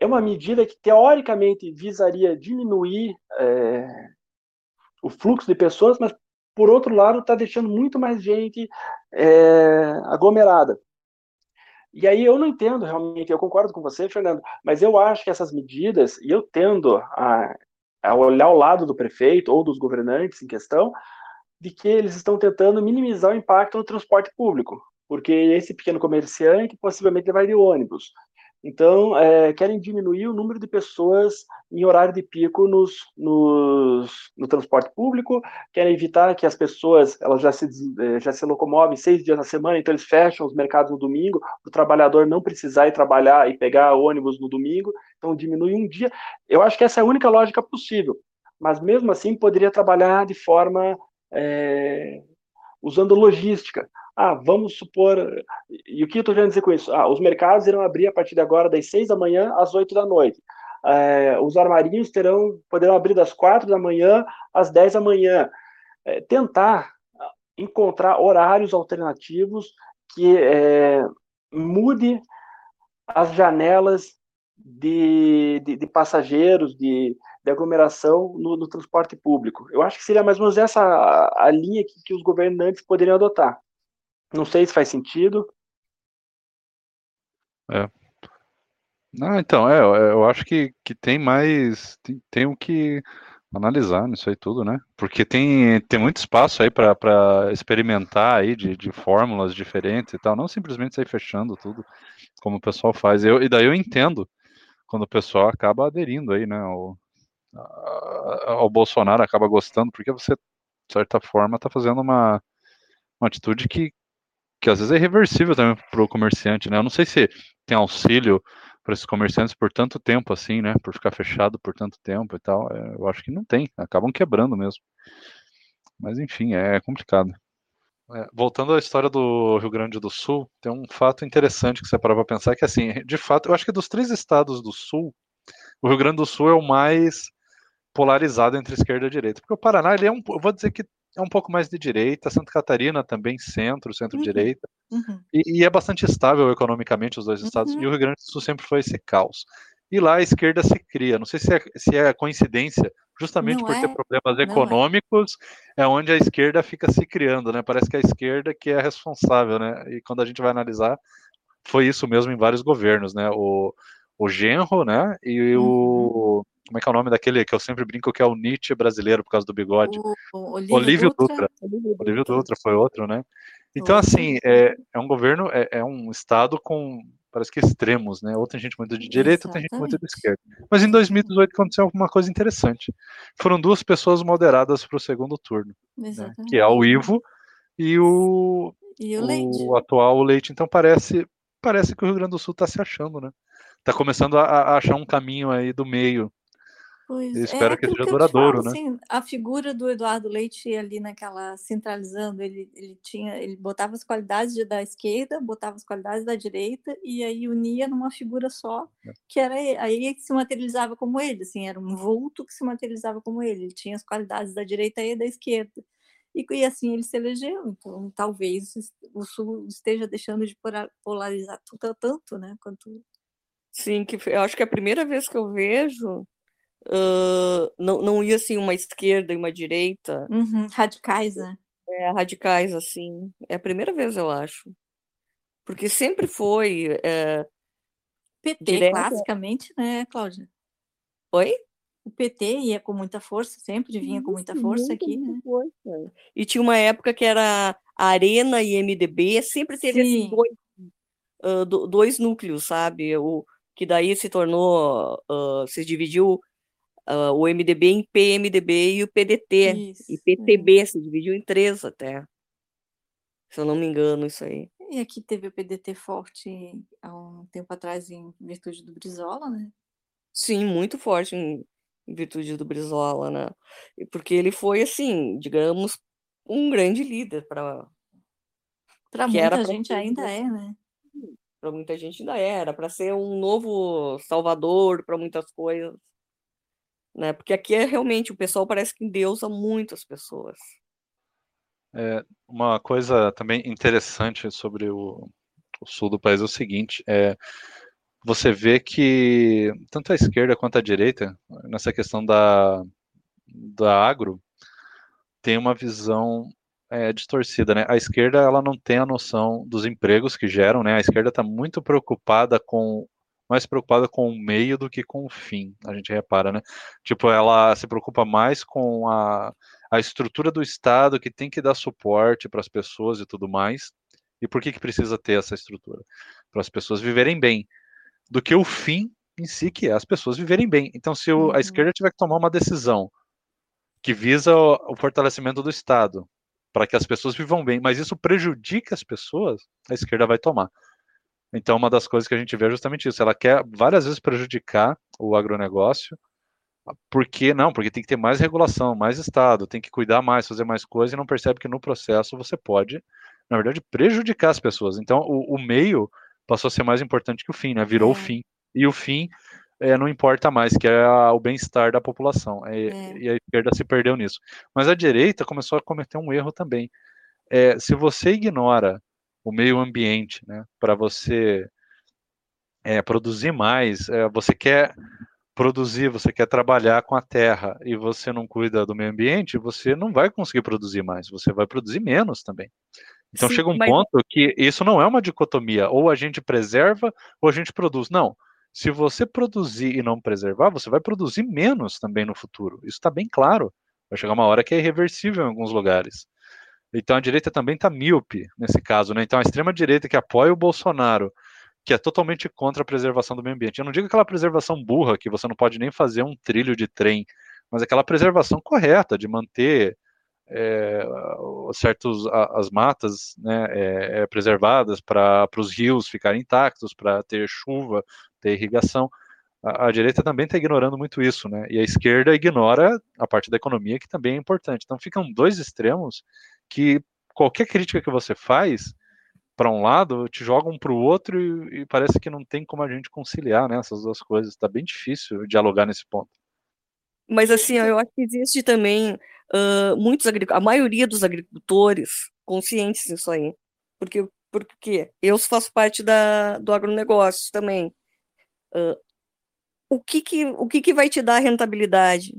Speaker 4: é uma medida que teoricamente visaria diminuir é, o fluxo de pessoas, mas por outro lado está deixando muito mais gente é, aglomerada. E aí eu não entendo realmente, eu concordo com você, Fernando, mas eu acho que essas medidas, e eu tendo a, a olhar ao lado do prefeito ou dos governantes em questão, de que eles estão tentando minimizar o impacto no transporte público, porque esse pequeno comerciante possivelmente vai de ônibus. Então, é, querem diminuir o número de pessoas em horário de pico nos, nos, no transporte público, querem evitar que as pessoas elas já se, eh, já se locomovem seis dias na semana, então eles fecham os mercados no domingo, o trabalhador não precisar ir trabalhar e pegar ônibus no domingo, então diminui um dia. Eu acho que essa é a única lógica possível, mas mesmo assim poderia trabalhar de forma é, usando logística. Ah, vamos supor. E o que eu estou querendo dizer com isso? Ah, os mercados irão abrir a partir de agora das 6 da manhã às 8 da noite. É, os armarinhos terão, poderão abrir das 4 da manhã às 10 da manhã. É, tentar encontrar horários alternativos que é, mude as janelas de, de, de passageiros, de, de aglomeração no, no, transporte público. Eu acho que seria mais ou menos essa a, a linha que, que, os governantes poderiam adotar. Não sei se faz sentido.
Speaker 1: É. Não, então, é, eu acho que, que tem mais. Tem, tem o que analisar nisso aí tudo, né? Porque tem, tem muito espaço aí para experimentar aí de, de fórmulas diferentes e tal, não simplesmente sair fechando tudo como o pessoal faz. Eu, e daí eu entendo quando o pessoal acaba aderindo aí, né, ao, ao Bolsonaro, acaba gostando, porque você, de certa forma, está fazendo uma, uma atitude que, que às vezes é irreversível também para o comerciante, né? Eu não sei se tem auxílio para esses comerciantes por tanto tempo assim, né? Por ficar fechado por tanto tempo e tal. É, eu acho que não tem, acabam quebrando mesmo. Mas enfim, é complicado. É, voltando à história do Rio Grande do Sul, tem um fato interessante que você parava para pensar que assim, de fato, eu acho que dos três estados do Sul, o Rio Grande do Sul é o mais polarizado entre esquerda e direita, porque o Paraná ele é um, eu vou dizer que é um pouco mais de direita, Santa Catarina também centro, centro-direita, uhum. uhum. e, e, é bastante estável economicamente os dois estados, uhum. e o Rio Grande do Sul sempre foi esse caos. E lá a esquerda se cria, não sei se é, se é coincidência, justamente não por é. ter problemas é. econômicos, é. é. onde a esquerda fica se criando, né? Parece que é a esquerda que é responsável, né? E quando a gente vai analisar, foi isso mesmo em vários governos, né? O, o Genro, né? E uhum. o como é que é o nome daquele que eu sempre brinco que é o Nietzsche brasileiro por causa do bigode? O, o Olívio, Olívio Dutra. Dutra. Olívio Dutra foi outro, né? Então, assim, é, é um governo, é, é, um estado com, parece que extremos, né? Outra gente muito de direita, outra gente muito de esquerda. Mas em 2018 aconteceu alguma coisa interessante. Foram duas pessoas moderadas para o segundo turno, né? que é o Ivo e o,
Speaker 2: e o, Leite.
Speaker 1: o atual Leite. Então parece, parece que o Rio Grande do Sul está se achando, né? Está começando a, a achar um caminho aí do meio
Speaker 2: Pois
Speaker 1: eu espero é que seja duradouro, né?
Speaker 2: Assim, a figura do Eduardo Leite ali naquela centralizando, ele, ele tinha, ele botava as qualidades da esquerda, botava as qualidades da direita e aí unia numa figura só, é. que era aí que se materializava como ele, assim, era um vulto que se materializava como ele. Ele tinha as qualidades da direita e da esquerda. E, e assim ele se elegeu. Então, talvez o Sul esteja deixando de polarizar tanto, né? Quanto
Speaker 3: Sim, que eu acho que é a primeira vez que eu vejo uh, não, não ia assim uma esquerda e uma direita.
Speaker 2: Uhum, radicais, né?
Speaker 3: É, radicais, assim. É a primeira vez, eu acho. Porque sempre foi. É,
Speaker 2: PT, direta... classicamente, né, Cláudia?
Speaker 3: Oi?
Speaker 2: O PT ia com muita força, sempre vinha com muita força muito, aqui, né?
Speaker 3: Força. E tinha uma época que era Arena e MDB, sempre teve esses dois, uh, dois núcleos, sabe? O, que daí se tornou, uh, se dividiu uh, o MDB em PMDB e o PDT. Isso, e PTB é. se dividiu em três até. Se eu não me engano, isso aí.
Speaker 2: E aqui teve o PDT forte há um tempo atrás em virtude do Brizola, né?
Speaker 3: Sim, muito forte em, em virtude do Brizola, né? Porque ele foi, assim, digamos, um grande líder para
Speaker 2: para muita gente ainda é, né?
Speaker 3: Para muita gente ainda era, para ser um novo salvador para muitas coisas né? Porque aqui é realmente o pessoal parece que endeusa muitas pessoas.
Speaker 1: É, uma coisa também interessante sobre o, o, sul do país é o seguinte: é, você vê que tanto a esquerda quanto a direita, nessa questão da, da agro, tem uma visão é, distorcida, né? A esquerda ela não tem a noção dos empregos que geram, né? A esquerda está muito preocupada com mais preocupada com o meio do que com o fim, a gente repara, né? Tipo, ela se preocupa mais com a, a estrutura do Estado que tem que dar suporte para as pessoas e tudo mais. E por que, que precisa ter essa estrutura? Para as pessoas viverem bem, do que o fim em si, que é as pessoas viverem bem. Então, se o, a uhum. esquerda tiver que tomar uma decisão que visa o, o fortalecimento do Estado, para que as pessoas vivam bem, mas isso prejudica as pessoas, a esquerda vai tomar. Então, uma das coisas que a gente vê é justamente isso. Ela quer várias vezes prejudicar o agronegócio. Por que não? Porque tem que ter mais regulação, mais Estado, tem que cuidar mais, fazer mais coisas e não percebe que no processo você pode, na verdade, prejudicar as pessoas. Então, o, o meio passou a ser mais importante que o fim, né? Virou é. o fim. E o fim é, não importa mais, que é a, o bem-estar da população. É, é. E a esquerda se perdeu nisso. Mas a direita começou a cometer um erro também. É, se você ignora o meio ambiente, né? Para você é, produzir mais, é, você quer produzir, você quer trabalhar com a terra e você não cuida do meio ambiente, você não vai conseguir produzir mais, você vai produzir menos também. Então Sim, chega um mas... ponto que isso não é uma dicotomia, ou a gente preserva ou a gente produz. Não. Se você produzir e não preservar, você vai produzir menos também no futuro. Isso está bem claro. Vai chegar uma hora que é irreversível em alguns lugares. Então a direita também está míope nesse caso, né? Então a extrema direita que apoia o Bolsonaro, que é totalmente contra a preservação do meio ambiente. Eu não digo aquela preservação burra que você não pode nem fazer um trilho de trem, mas aquela preservação correta de manter é, certos as matas né, é, é, preservadas para os rios ficarem intactos, para ter chuva, ter irrigação. A, a direita também está ignorando muito isso, né? E a esquerda ignora a parte da economia que também é importante. Então ficam dois extremos que qualquer crítica que você faz para um lado te jogam para o outro e, e, parece que não tem como a gente conciliar né, essas duas coisas. Está bem difícil dialogar nesse ponto.
Speaker 3: Mas assim, eu acho que existe também uh, muitos a maioria dos agricultores conscientes disso aí, porque porque eu faço parte da, do agronegócio também. O que que, o que que vai te dar rentabilidade?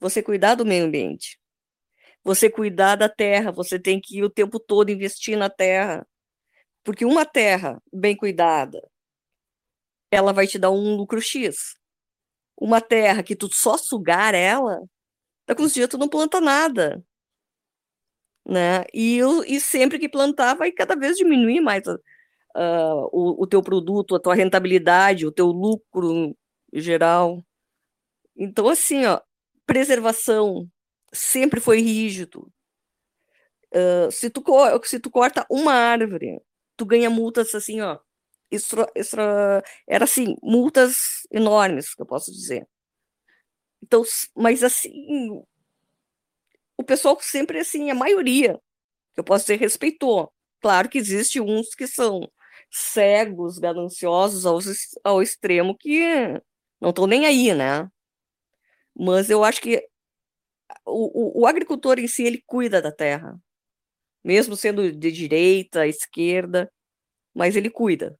Speaker 3: Você cuidar do meio ambiente. Você cuidar da terra, você tem que ir o tempo todo investir na terra. Porque uma terra bem cuidada, ela vai te dar um lucro X. Uma terra que tu só sugar ela, daqui uns dias tu não planta nada. Né? E, e sempre que plantar, vai cada vez diminuir mais uh, o, o teu produto, a tua rentabilidade, o teu lucro geral. Então, assim, ó, preservação sempre foi rígido. Uh, se, tu, se tu corta uma árvore, tu ganha multas assim, ó. Extra, extra, era assim, multas enormes, que eu posso dizer. Então, mas assim, o pessoal sempre assim, a maioria, que eu posso dizer, respeitou. Claro que existe uns que são cegos, gananciosos ao, ao extremo que não estão nem aí, né? Mas eu acho que o, o, o, agricultor em si, ele cuida da terra, mesmo sendo de direita, esquerda, mas ele cuida.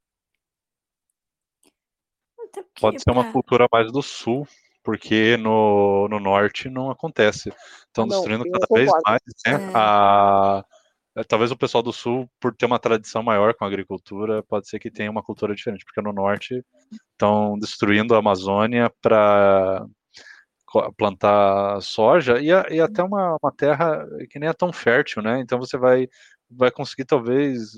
Speaker 1: Pode ser uma cultura mais do sul, porque no, no norte não acontece. Estão destruindo cada vez mais né, é. a, talvez o pessoal do sul, por ter uma tradição maior com a agricultura, pode ser que tenha uma cultura diferente, porque no norte estão destruindo a Amazônia para plantar soja e, a, e até uma, uma, terra que nem é tão fértil, né? Então você vai, vai conseguir talvez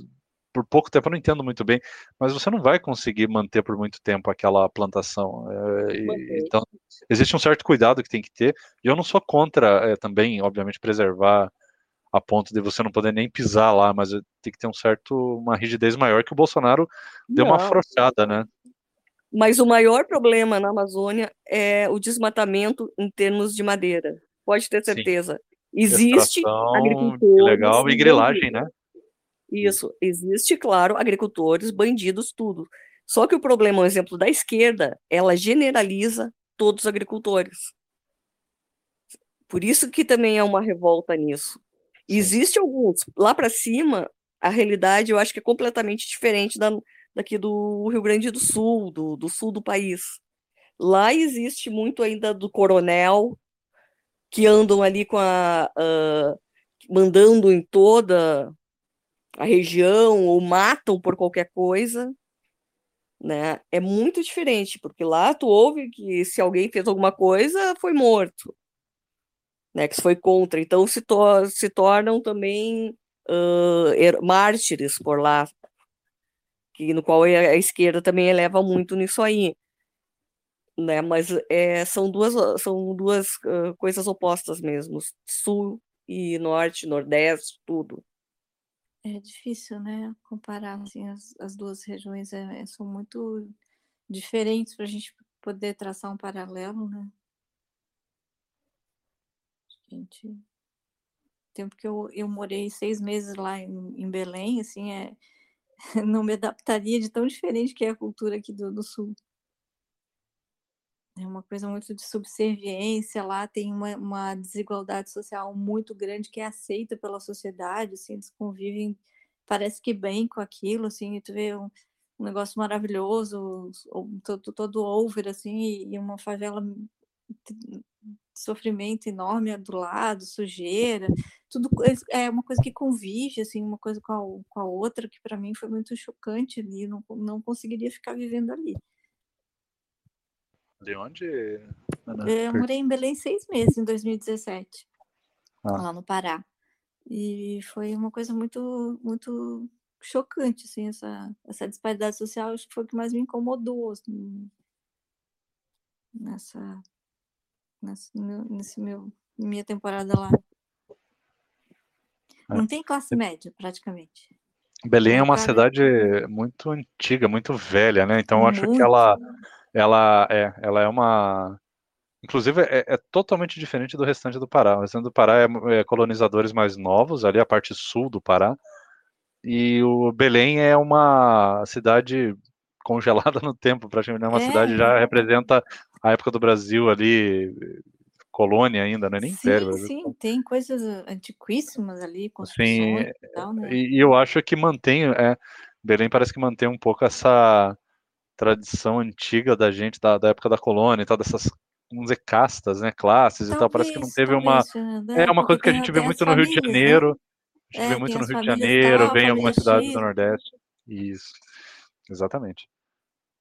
Speaker 1: por pouco tempo, eu não entendo muito bem, mas você não vai conseguir manter por muito tempo aquela plantação. É, e, então existe um certo cuidado que tem que ter. E eu não sou contra é, também, obviamente, preservar a ponto de você não poder nem pisar lá, mas tem que ter um certo uma rigidez maior que o Bolsonaro deu não. uma afrouxada, né?
Speaker 3: Mas o maior problema na Amazônia é o desmatamento em termos de madeira. Pode ter certeza. Sim. Existe agricultores.
Speaker 1: Legal, e grilagem, né?
Speaker 3: Isso, existe, claro, agricultores, bandidos, tudo. Só que o problema, um exemplo da esquerda, ela generaliza todos os agricultores. Por isso que também é uma revolta nisso. Existe alguns. Lá para cima, a realidade eu acho que é completamente diferente da, daqui do Rio Grande do Sul, do, do sul do país. Lá existe muito ainda do coronel, que andam ali com a. Uh, mandando em toda a região, ou matam por qualquer coisa. Né? É muito diferente, porque lá tu ouve que se alguém fez alguma coisa, foi morto. Né, que foi contra, então se, to se tornam também uh, mártires por lá, que, no qual a esquerda também eleva muito nisso aí. Né? Mas é, são duas, são duas uh, coisas opostas mesmo, sul e norte, nordeste, tudo.
Speaker 2: É difícil, né, comparar assim, as, as duas regiões, é, são muito diferentes para a gente poder traçar um paralelo, né? Gente, tempo que eu, eu morei seis meses lá em, em Belém, assim, é, não me adaptaria de tão diferente que é a cultura aqui do, do Sul. É uma coisa muito de subserviência lá, tem uma, uma desigualdade social muito grande que é aceita pela sociedade, assim, eles convivem, parece que bem com aquilo, assim, tu vê um, um negócio maravilhoso, todo, todo over, assim, e uma favela sofrimento enorme do lado, sujeira, tudo é uma coisa que convive, assim, uma coisa com a, com a outra, que para mim foi muito chocante ali, não, não conseguiria ficar vivendo ali.
Speaker 1: De onde?
Speaker 2: Eu morei em Belém seis meses, em 2017,
Speaker 1: Ah.
Speaker 2: lá no Pará. E foi uma coisa muito, muito chocante, assim, essa, essa disparidade social, acho que foi o que mais me incomodou, assim, nessa, nessa, meu- nesse meu, minha temporada lá.
Speaker 1: É.
Speaker 2: Não tem classe média, praticamente.
Speaker 1: Belém é uma cidade muito antiga, muito velha, né? Então eu acho que
Speaker 2: Muito.
Speaker 1: ela, ela é, ela é uma, inclusive é, é totalmente diferente do restante do Pará. O restante do Pará é, é colonizadores mais novos, ali a parte sul do Pará, e o Belém é uma cidade congelada no tempo, praticamente. É uma
Speaker 2: É,
Speaker 1: cidade já
Speaker 2: é.
Speaker 1: representa a época do Brasil ali, colônia ainda, não é nem
Speaker 2: Sim,
Speaker 1: império.
Speaker 2: Sim, tem coisas antiquíssimas ali, construções e tal, né?
Speaker 1: E, e eu acho que mantém, é, Belém parece que mantém um pouco essa tradição antiga da gente, da, da época da colônia e tal, dessas, vamos dizer, castas, né, classes e tal. Parece que não
Speaker 2: Talvez,
Speaker 1: teve uma.
Speaker 2: talvez, Fernanda,
Speaker 1: É uma coisa que a gente vê muito no Rio de
Speaker 2: né?
Speaker 1: Janeiro. A gente
Speaker 2: É,
Speaker 1: vê
Speaker 2: tem
Speaker 1: muito no Rio de Janeiro,
Speaker 2: tal,
Speaker 1: vem em algumas cidades do. Nordeste. Isso, exatamente.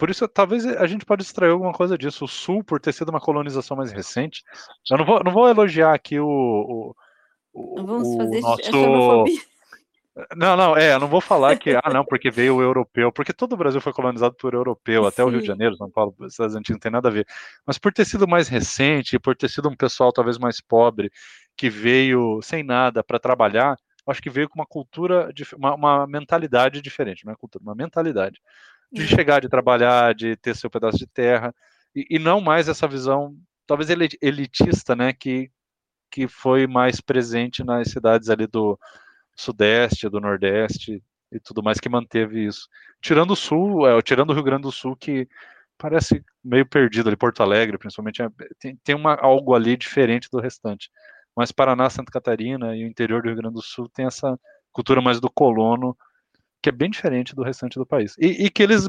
Speaker 1: Por isso, talvez a gente pode extrair alguma coisa disso. O Sul, por ter sido uma colonização mais recente. Eu não vou, não vou elogiar aqui o, o, o,
Speaker 2: Não vamos
Speaker 1: o
Speaker 2: fazer
Speaker 1: nosso. Não, não, é, eu não vou falar que, ah, não, porque veio o europeu, porque todo o Brasil foi colonizado por europeu, até o Rio de. Janeiro, São Paulo, cidades antigas, não tem nada a ver. Mas por ter sido mais recente, por ter sido um pessoal talvez mais pobre, que veio sem nada para trabalhar, acho que veio com uma cultura, uma, uma mentalidade diferente, não é cultura, uma mentalidade. De
Speaker 2: É.
Speaker 1: chegar, de trabalhar, de ter seu pedaço de terra, e, e não mais essa visão, talvez elitista, né, que, que foi mais presente nas cidades ali do Sudeste, do Nordeste e tudo mais que manteve isso. Tirando o Sul, é, tirando o Rio Grande do Sul, que parece meio perdido ali, Porto Alegre, principalmente, é, tem, tem uma, algo ali diferente do restante. Mas Paraná, Santa Catarina e o interior do Rio Grande do Sul tem essa cultura mais do colono, que é bem diferente do restante do país. E, e que eles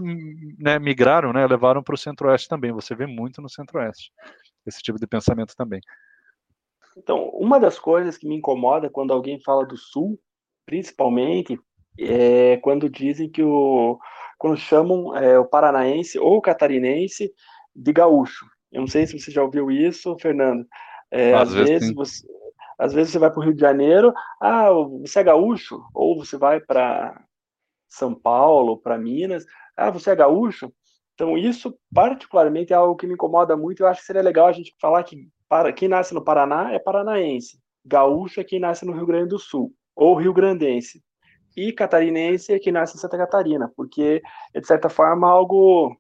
Speaker 1: né, migraram, né, levaram para o Centro-Oeste também. Você vê muito no Centro-Oeste esse tipo de pensamento também.
Speaker 4: Então, uma das coisas que me incomoda quando alguém fala do Sul, principalmente, é quando dizem que o. quando chamam é, o paranaense ou o catarinense de gaúcho. Eu não sei se você já ouviu isso, Fernando. É,
Speaker 1: Às
Speaker 4: às,
Speaker 1: vezes,
Speaker 4: vezes você, às vezes você vai para o Rio de Janeiro, ah, você é gaúcho? Ou você vai para São Paulo, para Minas, ah, você é gaúcho? Então, isso particularmente é algo que me incomoda muito. Eu acho que seria legal a gente falar que para, quem nasce no Paraná é paranaense, gaúcho é quem nasce no Rio Grande do Sul, ou rio grandense, e catarinense é quem nasce em Santa Catarina, porque é, de certa forma, algo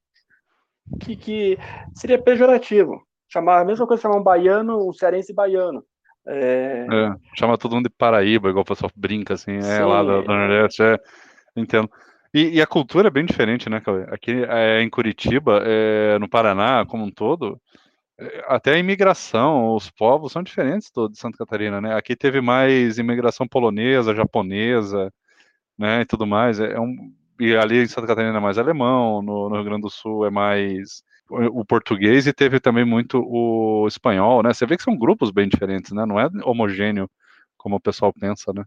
Speaker 4: que, que seria pejorativo. Chamar, a mesma coisa chamar um baiano, um cearense baiano. É,
Speaker 1: É, chama todo mundo de Paraíba, igual o pessoal brinca, assim, é
Speaker 4: Sim,
Speaker 1: lá do, do
Speaker 4: é.
Speaker 1: Nordeste, é, entendo. E, e a cultura é bem diferente, né, Cauê? Aqui é, em Curitiba, é, no Paraná, como um todo, é, até a imigração, os povos são diferentes do, de Santa Catarina, né? Aqui teve mais imigração polonesa, japonesa, né, e tudo mais. É, é um, e ali em Santa Catarina é mais alemão, no, no Rio Grande do Sul é mais o, o português e teve também muito o espanhol, né? Você vê que são grupos bem diferentes, né? Não é homogêneo como o pessoal pensa, né?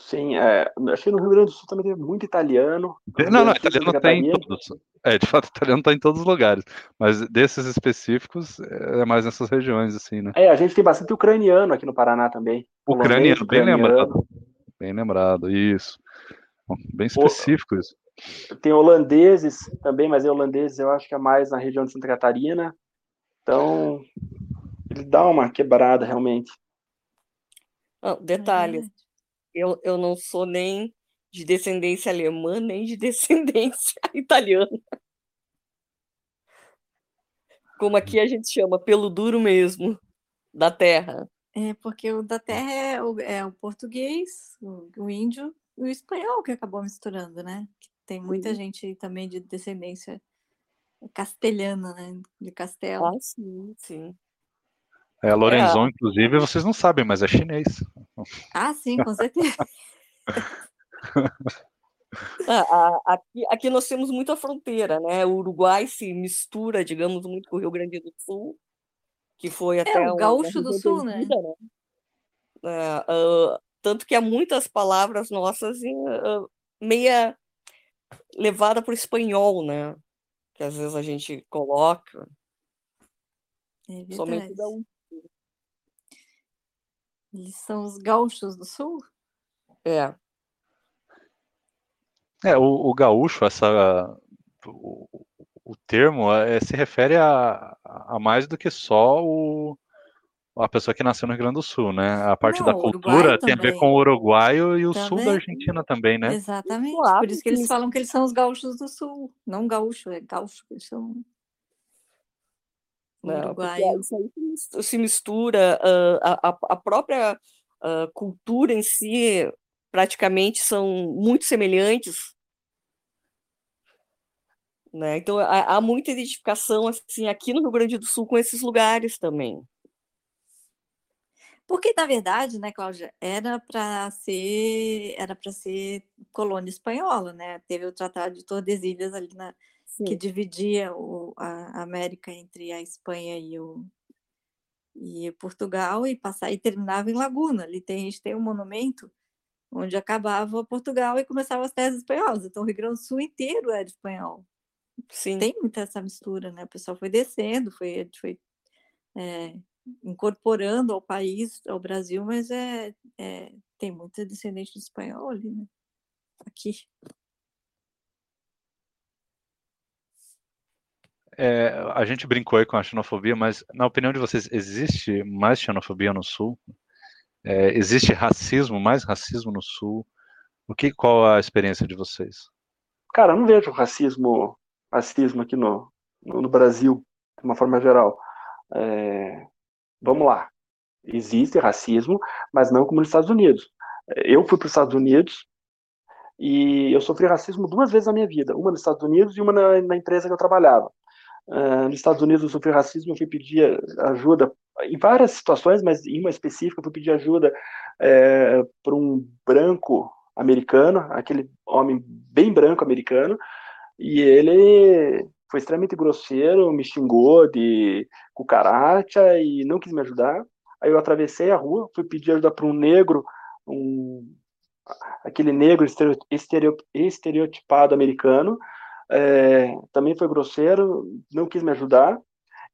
Speaker 4: Sim, é, acho que no Rio Grande do Sul também teve muito italiano.
Speaker 1: Não, não, italiano tem em todos. É, de fato, italiano tá em todos os lugares. Mas desses específicos, é mais nessas regiões, assim, né?
Speaker 4: É, a gente tem bastante ucraniano aqui no Paraná também.
Speaker 1: Ucraniano, bem
Speaker 4: ucraniano.
Speaker 1: lembrado. Bem lembrado, isso. Bem específico isso.
Speaker 4: Tem holandeses também, mas é holandeses eu acho que é mais na região de Santa Catarina. Então, ele dá uma quebrada realmente.
Speaker 2: É
Speaker 3: detalhes,
Speaker 2: verdade.
Speaker 3: Eu, eu não sou nem de descendência alemã, nem de descendência italiana. Como aqui a gente chama, pelo duro mesmo, da terra.
Speaker 2: É, porque o da terra é o, é o português, o, o índio e o espanhol que acabou misturando, né? Tem muita
Speaker 3: Uhum.
Speaker 2: gente também de descendência castelhana, né? De Castelo.
Speaker 3: Ah, sim, sim.
Speaker 1: É, Lorenzon, inclusive, vocês não sabem, mas é chinês.
Speaker 2: Ah, sim, com certeza.
Speaker 3: Ah, aqui, aqui nós temos muita fronteira, né? O Uruguai se mistura, digamos, muito com o Rio Grande do Sul, que foi até
Speaker 2: É, o gaúcho do sul, né?
Speaker 3: né? É, ah, tanto que há muitas palavras nossas em, ah, meia levada para o espanhol, né? Que às vezes a gente coloca.
Speaker 2: É
Speaker 3: Somente
Speaker 2: verdade. Eles são os gaúchos do sul?
Speaker 3: É.
Speaker 1: É, o, o gaúcho, essa, o, o termo é, se refere a, a mais do que só o, a pessoa que nasceu no Rio Grande do Sul, né? A parte da
Speaker 2: Não, o
Speaker 1: cultura tem a ver
Speaker 2: também.
Speaker 1: com o uruguaio e o sul da
Speaker 2: Também.
Speaker 1: Argentina também, né?
Speaker 2: Exatamente. Por isso que eles
Speaker 3: que-
Speaker 2: falam que eles são os gaúchos do sul. Não gaúcho, é gaúcho. Eles são
Speaker 3: Não, porque
Speaker 2: uruguaio.
Speaker 3: isso aí se mis- se mistura, ah, a, a- própria ah, cultura em si, praticamente são muito semelhantes. Né? Então, há, há muita identificação assim, aqui no Rio Grande do Sul com esses lugares também.
Speaker 2: Porque, na verdade, né, Cláudia, era para ser era para ser colônia espanhola, né? Teve o Tratado de Tordesilhas ali na, que dividia o, a América entre a Espanha e o e Portugal e passar e terminava em Laguna. Ali tem, a gente tem um monumento onde acabava Portugal e começava as terras espanholas. Então o Rio Grande do Sul inteiro era espanhol.
Speaker 3: Sim.
Speaker 2: Tem muita essa mistura, né? O pessoal foi descendo, foi, foi é, incorporando ao país, ao Brasil, mas é, é tem muita descendente de espanhol ali, né? Aqui.
Speaker 1: É, a gente brincou aí com a xenofobia, mas na opinião de vocês, existe mais xenofobia no sul? É, existe racismo, mais racismo no sul? O que, qual a experiência de vocês?
Speaker 4: Cara, eu não vejo racismo, racismo aqui no, no, no Brasil, de uma forma geral. É, vamos lá. Existe racismo, mas não como nos Estados Unidos. Eu fui para os Estados Unidos e eu sofri racismo duas vezes na minha vida. Uma nos Estados Unidos e uma na, na empresa que eu trabalhava. Uh, nos Estados Unidos eu sofri racismo, eu fui pedir ajuda em várias situações, mas em uma específica eu fui pedir ajuda é, para um branco americano, aquele homem bem branco americano, e ele foi extremamente grosseiro, me xingou de cucaracha e não quis me ajudar. Aí eu atravessei a rua, fui pedir ajuda para um negro, um, aquele negro estereotipado americano, é, também foi grosseiro, não quis me ajudar.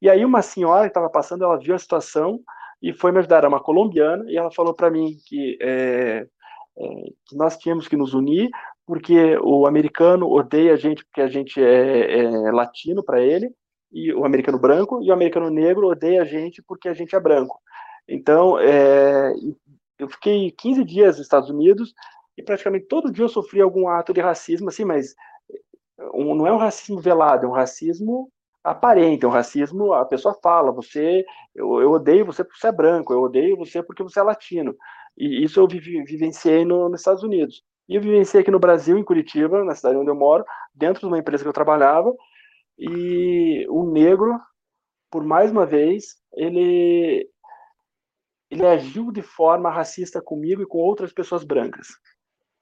Speaker 4: E aí uma senhora que estava passando, ela viu a situação e foi me ajudar. Era uma colombiana e ela falou para mim que, é, é, que, nós tínhamos que nos unir porque o americano odeia a gente porque a gente é, é latino para ele e o americano branco e o americano negro odeia a gente porque a gente é branco. Então, é, eu fiquei 15 dias nos Estados Unidos e praticamente todo dia eu sofri algum ato de racismo, assim, mas um, não é um racismo velado, é um racismo aparente, é um racismo, a pessoa fala, você, eu, eu, odeio você porque você é branco, eu odeio você porque você é latino. E isso eu vivi, vivenciei no, nos Estados Unidos. E eu vivenciei aqui no Brasil, em Curitiba, na cidade onde eu moro, dentro de uma empresa que eu trabalhava, e o negro, por mais uma vez, ele ele agiu de forma racista comigo e com outras pessoas brancas.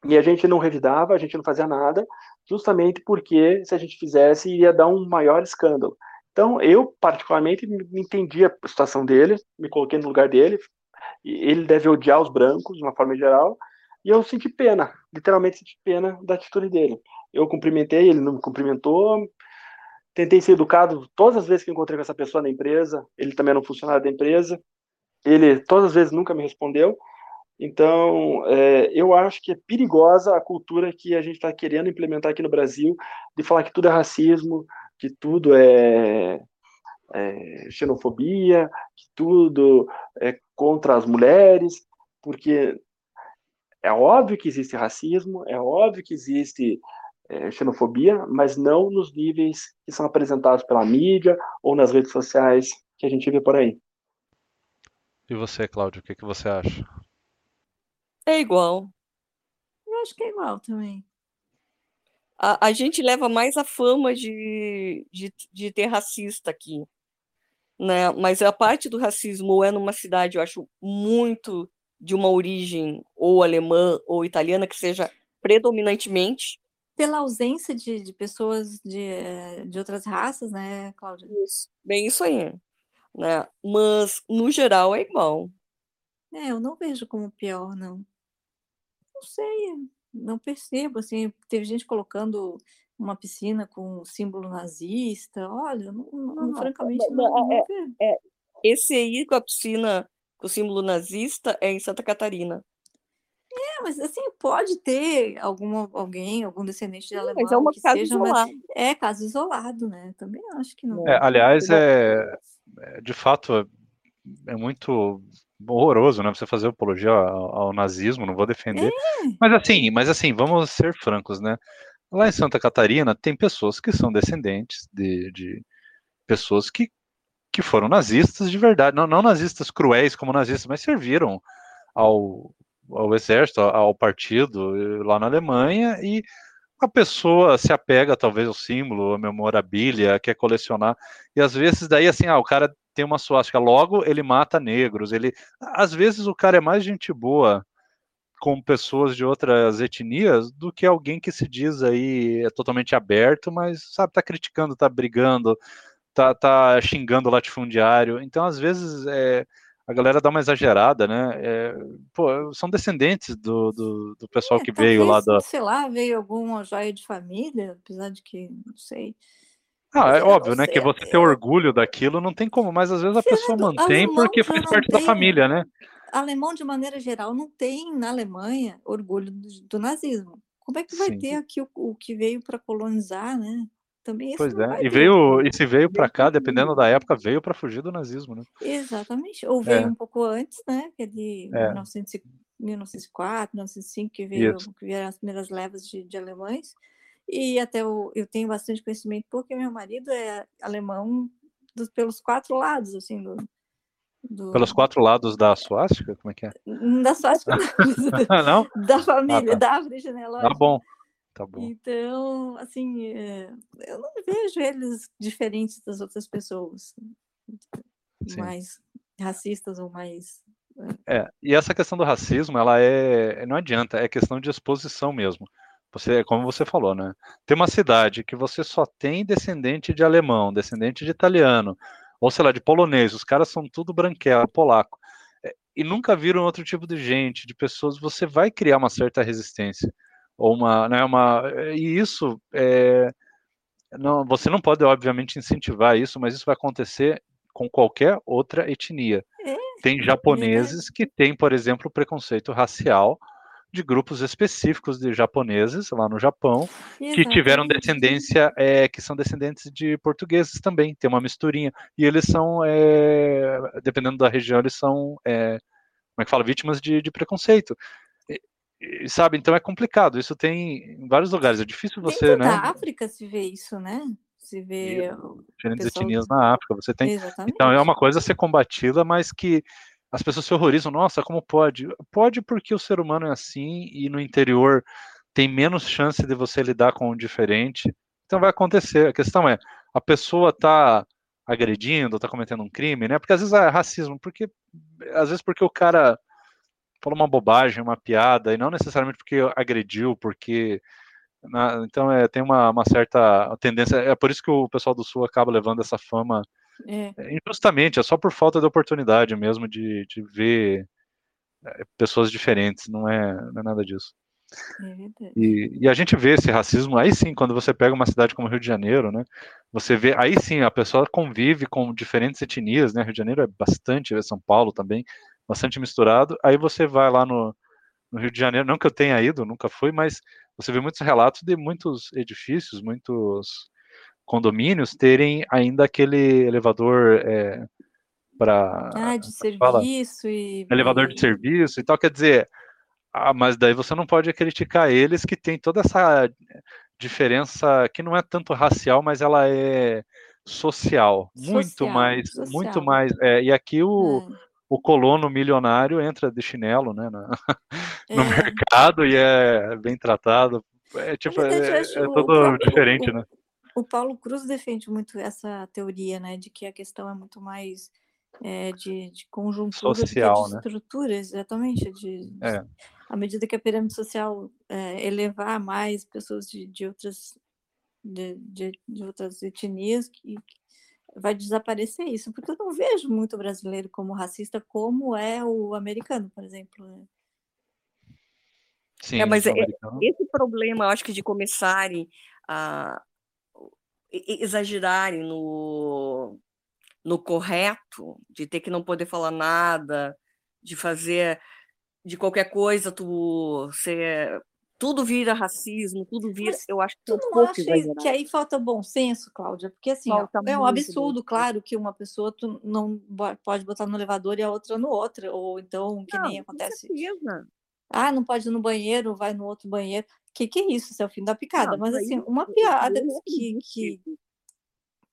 Speaker 4: E a gente não revidava, a gente não fazia nada, justamente porque se a gente fizesse iria dar um maior escândalo. Então eu particularmente me entendi a situação dele, me coloquei no lugar dele. Ele deve odiar os brancos de uma forma geral, e eu senti pena, literalmente senti pena da atitude dele. Eu cumprimentei, ele não me cumprimentou. Tentei ser educado todas as vezes que encontrei com essa pessoa na empresa. Ele também era um funcionário da empresa. Ele todas as vezes nunca me respondeu. Então, é, eu acho que é perigosa a cultura que a gente está querendo implementar aqui no Brasil, de falar que tudo é racismo, que tudo é, é xenofobia, que tudo é contra as mulheres, porque é óbvio que existe racismo, é óbvio que existe é, xenofobia, mas não nos níveis que são apresentados pela mídia ou nas redes sociais que a gente vê por aí.
Speaker 1: E você, Cláudio, o que, que você acha?
Speaker 3: É igual.
Speaker 2: Eu acho que é igual também.
Speaker 3: A, a gente leva mais a fama de, de, de ter racista aqui. Né? Mas a parte do racismo é numa cidade, eu acho, muito de uma origem ou alemã ou italiana, que seja predominantemente.
Speaker 2: Pela ausência de, de pessoas de, de outras raças, né, Cláudia?
Speaker 3: Isso. Bem, isso aí. Né? Mas, no geral, é igual.
Speaker 2: É, eu não vejo como pior, não. Não sei, não percebo, assim, teve gente colocando uma piscina com um símbolo nazista, olha, não, não, francamente, não, não
Speaker 3: é,
Speaker 2: vejo.
Speaker 3: É, esse aí com a piscina com o símbolo nazista é em Santa Catarina.
Speaker 2: É, mas assim, pode ter alguma, alguém, algum descendente de alemão
Speaker 3: mas é uma
Speaker 2: que
Speaker 3: casa
Speaker 2: seja,
Speaker 3: isolada.
Speaker 2: mas é caso isolado, né? Também acho que não.
Speaker 1: É, aliás, é, é, de fato, é muito horroroso, né? Você fazer apologia ao, ao nazismo, não vou defender. Mas assim, mas assim, vamos ser francos, né? Lá em Santa Catarina tem pessoas que são descendentes de, de pessoas que, que foram nazistas de verdade, não, não nazistas cruéis como nazistas, mas serviram ao, ao exército, ao partido lá na Alemanha e a pessoa se apega talvez ao símbolo, à memorabilia, quer colecionar e às vezes daí assim, ah, o cara tem uma suástica, logo ele mata negros, ele às vezes o cara é mais gente boa com pessoas de outras etnias do que alguém que se diz aí é totalmente aberto, mas sabe, tá criticando, tá brigando, tá, tá xingando o latifundiário. Então, às vezes, é, a galera dá uma exagerada, né? É, pô, são descendentes do, do, do pessoal
Speaker 2: É,
Speaker 1: que veio lá
Speaker 2: talvez,
Speaker 1: da.
Speaker 2: Sei lá, veio alguma joia de família, apesar de que, não sei.
Speaker 1: Ah, é óbvio, né? Que você ter orgulho daquilo não tem como, mas às vezes a pessoa
Speaker 2: Fernando,
Speaker 1: mantém
Speaker 2: alemão
Speaker 1: porque faz parte da família, né?
Speaker 2: Alemão, de maneira geral, não tem na Alemanha orgulho do, do nazismo. Como é que vai
Speaker 1: Sim.
Speaker 2: ter aqui o, o que veio para colonizar, né? Também isso
Speaker 1: Pois é. E veio, e se veio pra cá, dependendo da época, veio pra fugir do nazismo, né?
Speaker 2: Exatamente. Ou veio
Speaker 1: É.
Speaker 2: um pouco antes, né? Que é de
Speaker 1: É.
Speaker 2: 1900 e- 1904, 1905, que veio,
Speaker 1: Isso.
Speaker 2: que vieram as primeiras levas de, de alemães. E até eu, eu tenho bastante conhecimento, porque meu marido é alemão dos, pelos quatro lados, assim, do, do,
Speaker 1: Pelos quatro lados da suástica? Como é que é?
Speaker 2: Da suástica, não,
Speaker 1: Ah, não?
Speaker 2: da família,
Speaker 1: tá.
Speaker 2: da árvore genealógica.
Speaker 1: Tá bom. Tá bom.
Speaker 2: Então, assim, é, eu não vejo eles diferentes das outras pessoas,
Speaker 1: Sim.
Speaker 2: mais racistas ou mais.
Speaker 1: É, e essa questão do racismo, ela é, não adianta, é questão de exposição mesmo. Você, como você falou, né? Tem uma cidade que você só tem descendente de alemão, descendente de italiano, ou sei lá, de polonês, os caras são tudo branquelo, polaco, é, e nunca viram outro tipo de gente, de pessoas, você vai criar uma certa resistência, ou uma, né, uma, e isso, é, não, você não pode, obviamente, incentivar isso, mas isso vai acontecer com qualquer outra etnia.
Speaker 2: É,
Speaker 1: Tem japoneses que têm, por exemplo, preconceito racial de grupos específicos de japoneses lá no Japão que tiveram
Speaker 2: exatamente.
Speaker 1: descendência, é, que são descendentes de portugueses também, tem uma misturinha. E eles são, é, dependendo da região, eles são, é, como é que fala, vítimas de, de preconceito. E, e, sabe, então é complicado. Isso tem em vários lugares. É difícil você,
Speaker 2: Dentro
Speaker 1: né?
Speaker 2: da África se vê isso, né? Se vê.
Speaker 1: Diferentes etnias na África. Você tem
Speaker 2: Exatamente.
Speaker 1: Então é uma coisa a ser combatida, mas que as pessoas se horrorizam. Nossa, como pode? Pode porque o ser humano é assim e no interior tem menos chance de você lidar com o diferente. Então vai acontecer. A questão é, a pessoa está agredindo, está cometendo um crime, né? Porque às vezes é racismo, porque às vezes porque o cara falou uma bobagem, uma piada, e não necessariamente porque agrediu, porque na- então é, tem uma, uma certa tendência. É por isso que o pessoal do Sul acaba levando essa fama
Speaker 2: É,
Speaker 1: é, Injustamente, é só por falta de oportunidade mesmo de, de ver é, pessoas diferentes, não é, não é nada disso.
Speaker 2: é.
Speaker 1: E, e a gente vê esse racismo, aí sim, quando você pega uma cidade como Rio de Janeiro, né? Você vê, aí sim, a pessoa convive com diferentes etnias, né? Rio de Janeiro é bastante, São Paulo também, bastante misturado. Aí você vai lá no, no Rio de Janeiro, não que eu tenha ido, nunca fui, mas você vê muitos relatos de muitos edifícios, muitos condomínios terem ainda aquele elevador é, para
Speaker 2: Ah, de
Speaker 1: fala?
Speaker 2: serviço e.
Speaker 1: elevador de serviço e tal, quer dizer, ah, mas daí você não pode criticar eles que tem toda essa diferença que não é tanto racial, mas ela é social, muito
Speaker 2: Social,
Speaker 1: mais,
Speaker 2: social.
Speaker 1: muito mais. é, e aqui o,
Speaker 2: É,
Speaker 1: o colono milionário entra de chinelo, né, na- no
Speaker 2: é.
Speaker 1: mercado e é bem tratado. É tipo,
Speaker 2: verdade,
Speaker 1: é,
Speaker 2: acho
Speaker 1: é
Speaker 2: o
Speaker 1: tudo
Speaker 2: próprio-
Speaker 1: diferente,
Speaker 2: o-
Speaker 1: né?
Speaker 2: O Paulo Cruz defende muito essa teoria, né, de que a questão é muito mais é, de, de conjuntura
Speaker 1: Social,
Speaker 2: do que de
Speaker 1: né?
Speaker 2: estrutura, exatamente. De, de-
Speaker 1: É.
Speaker 2: À medida que a pirâmide social é, elevar mais pessoas de, de outras de, de, de outras etnias, que, que vai desaparecer isso, porque eu não vejo muito brasileiro como racista como é o americano, por exemplo. né?
Speaker 1: Sim,
Speaker 3: mas
Speaker 1: o
Speaker 3: é-. Esse problema, eu acho que de começarem a exagerarem no, no correto, de ter que não poder falar nada, de fazer de qualquer coisa tu ser tudo vira racismo, tudo vira.
Speaker 2: Mas
Speaker 3: eu acho que
Speaker 2: tu
Speaker 3: é um
Speaker 2: não acha
Speaker 3: exagerado.
Speaker 2: que aí falta bom senso, Cláudia? Porque assim,
Speaker 3: Falta
Speaker 2: é um absurdo,
Speaker 3: bom
Speaker 2: claro, que uma pessoa tu não pode botar no elevador e a outra no outro, ou então que nem
Speaker 3: Não, com
Speaker 2: acontece. Ah, não pode ir no banheiro, vai no outro banheiro. Que que é isso? Isso é o fim da picada.
Speaker 3: Não,
Speaker 2: Mas assim, uma piada que, que,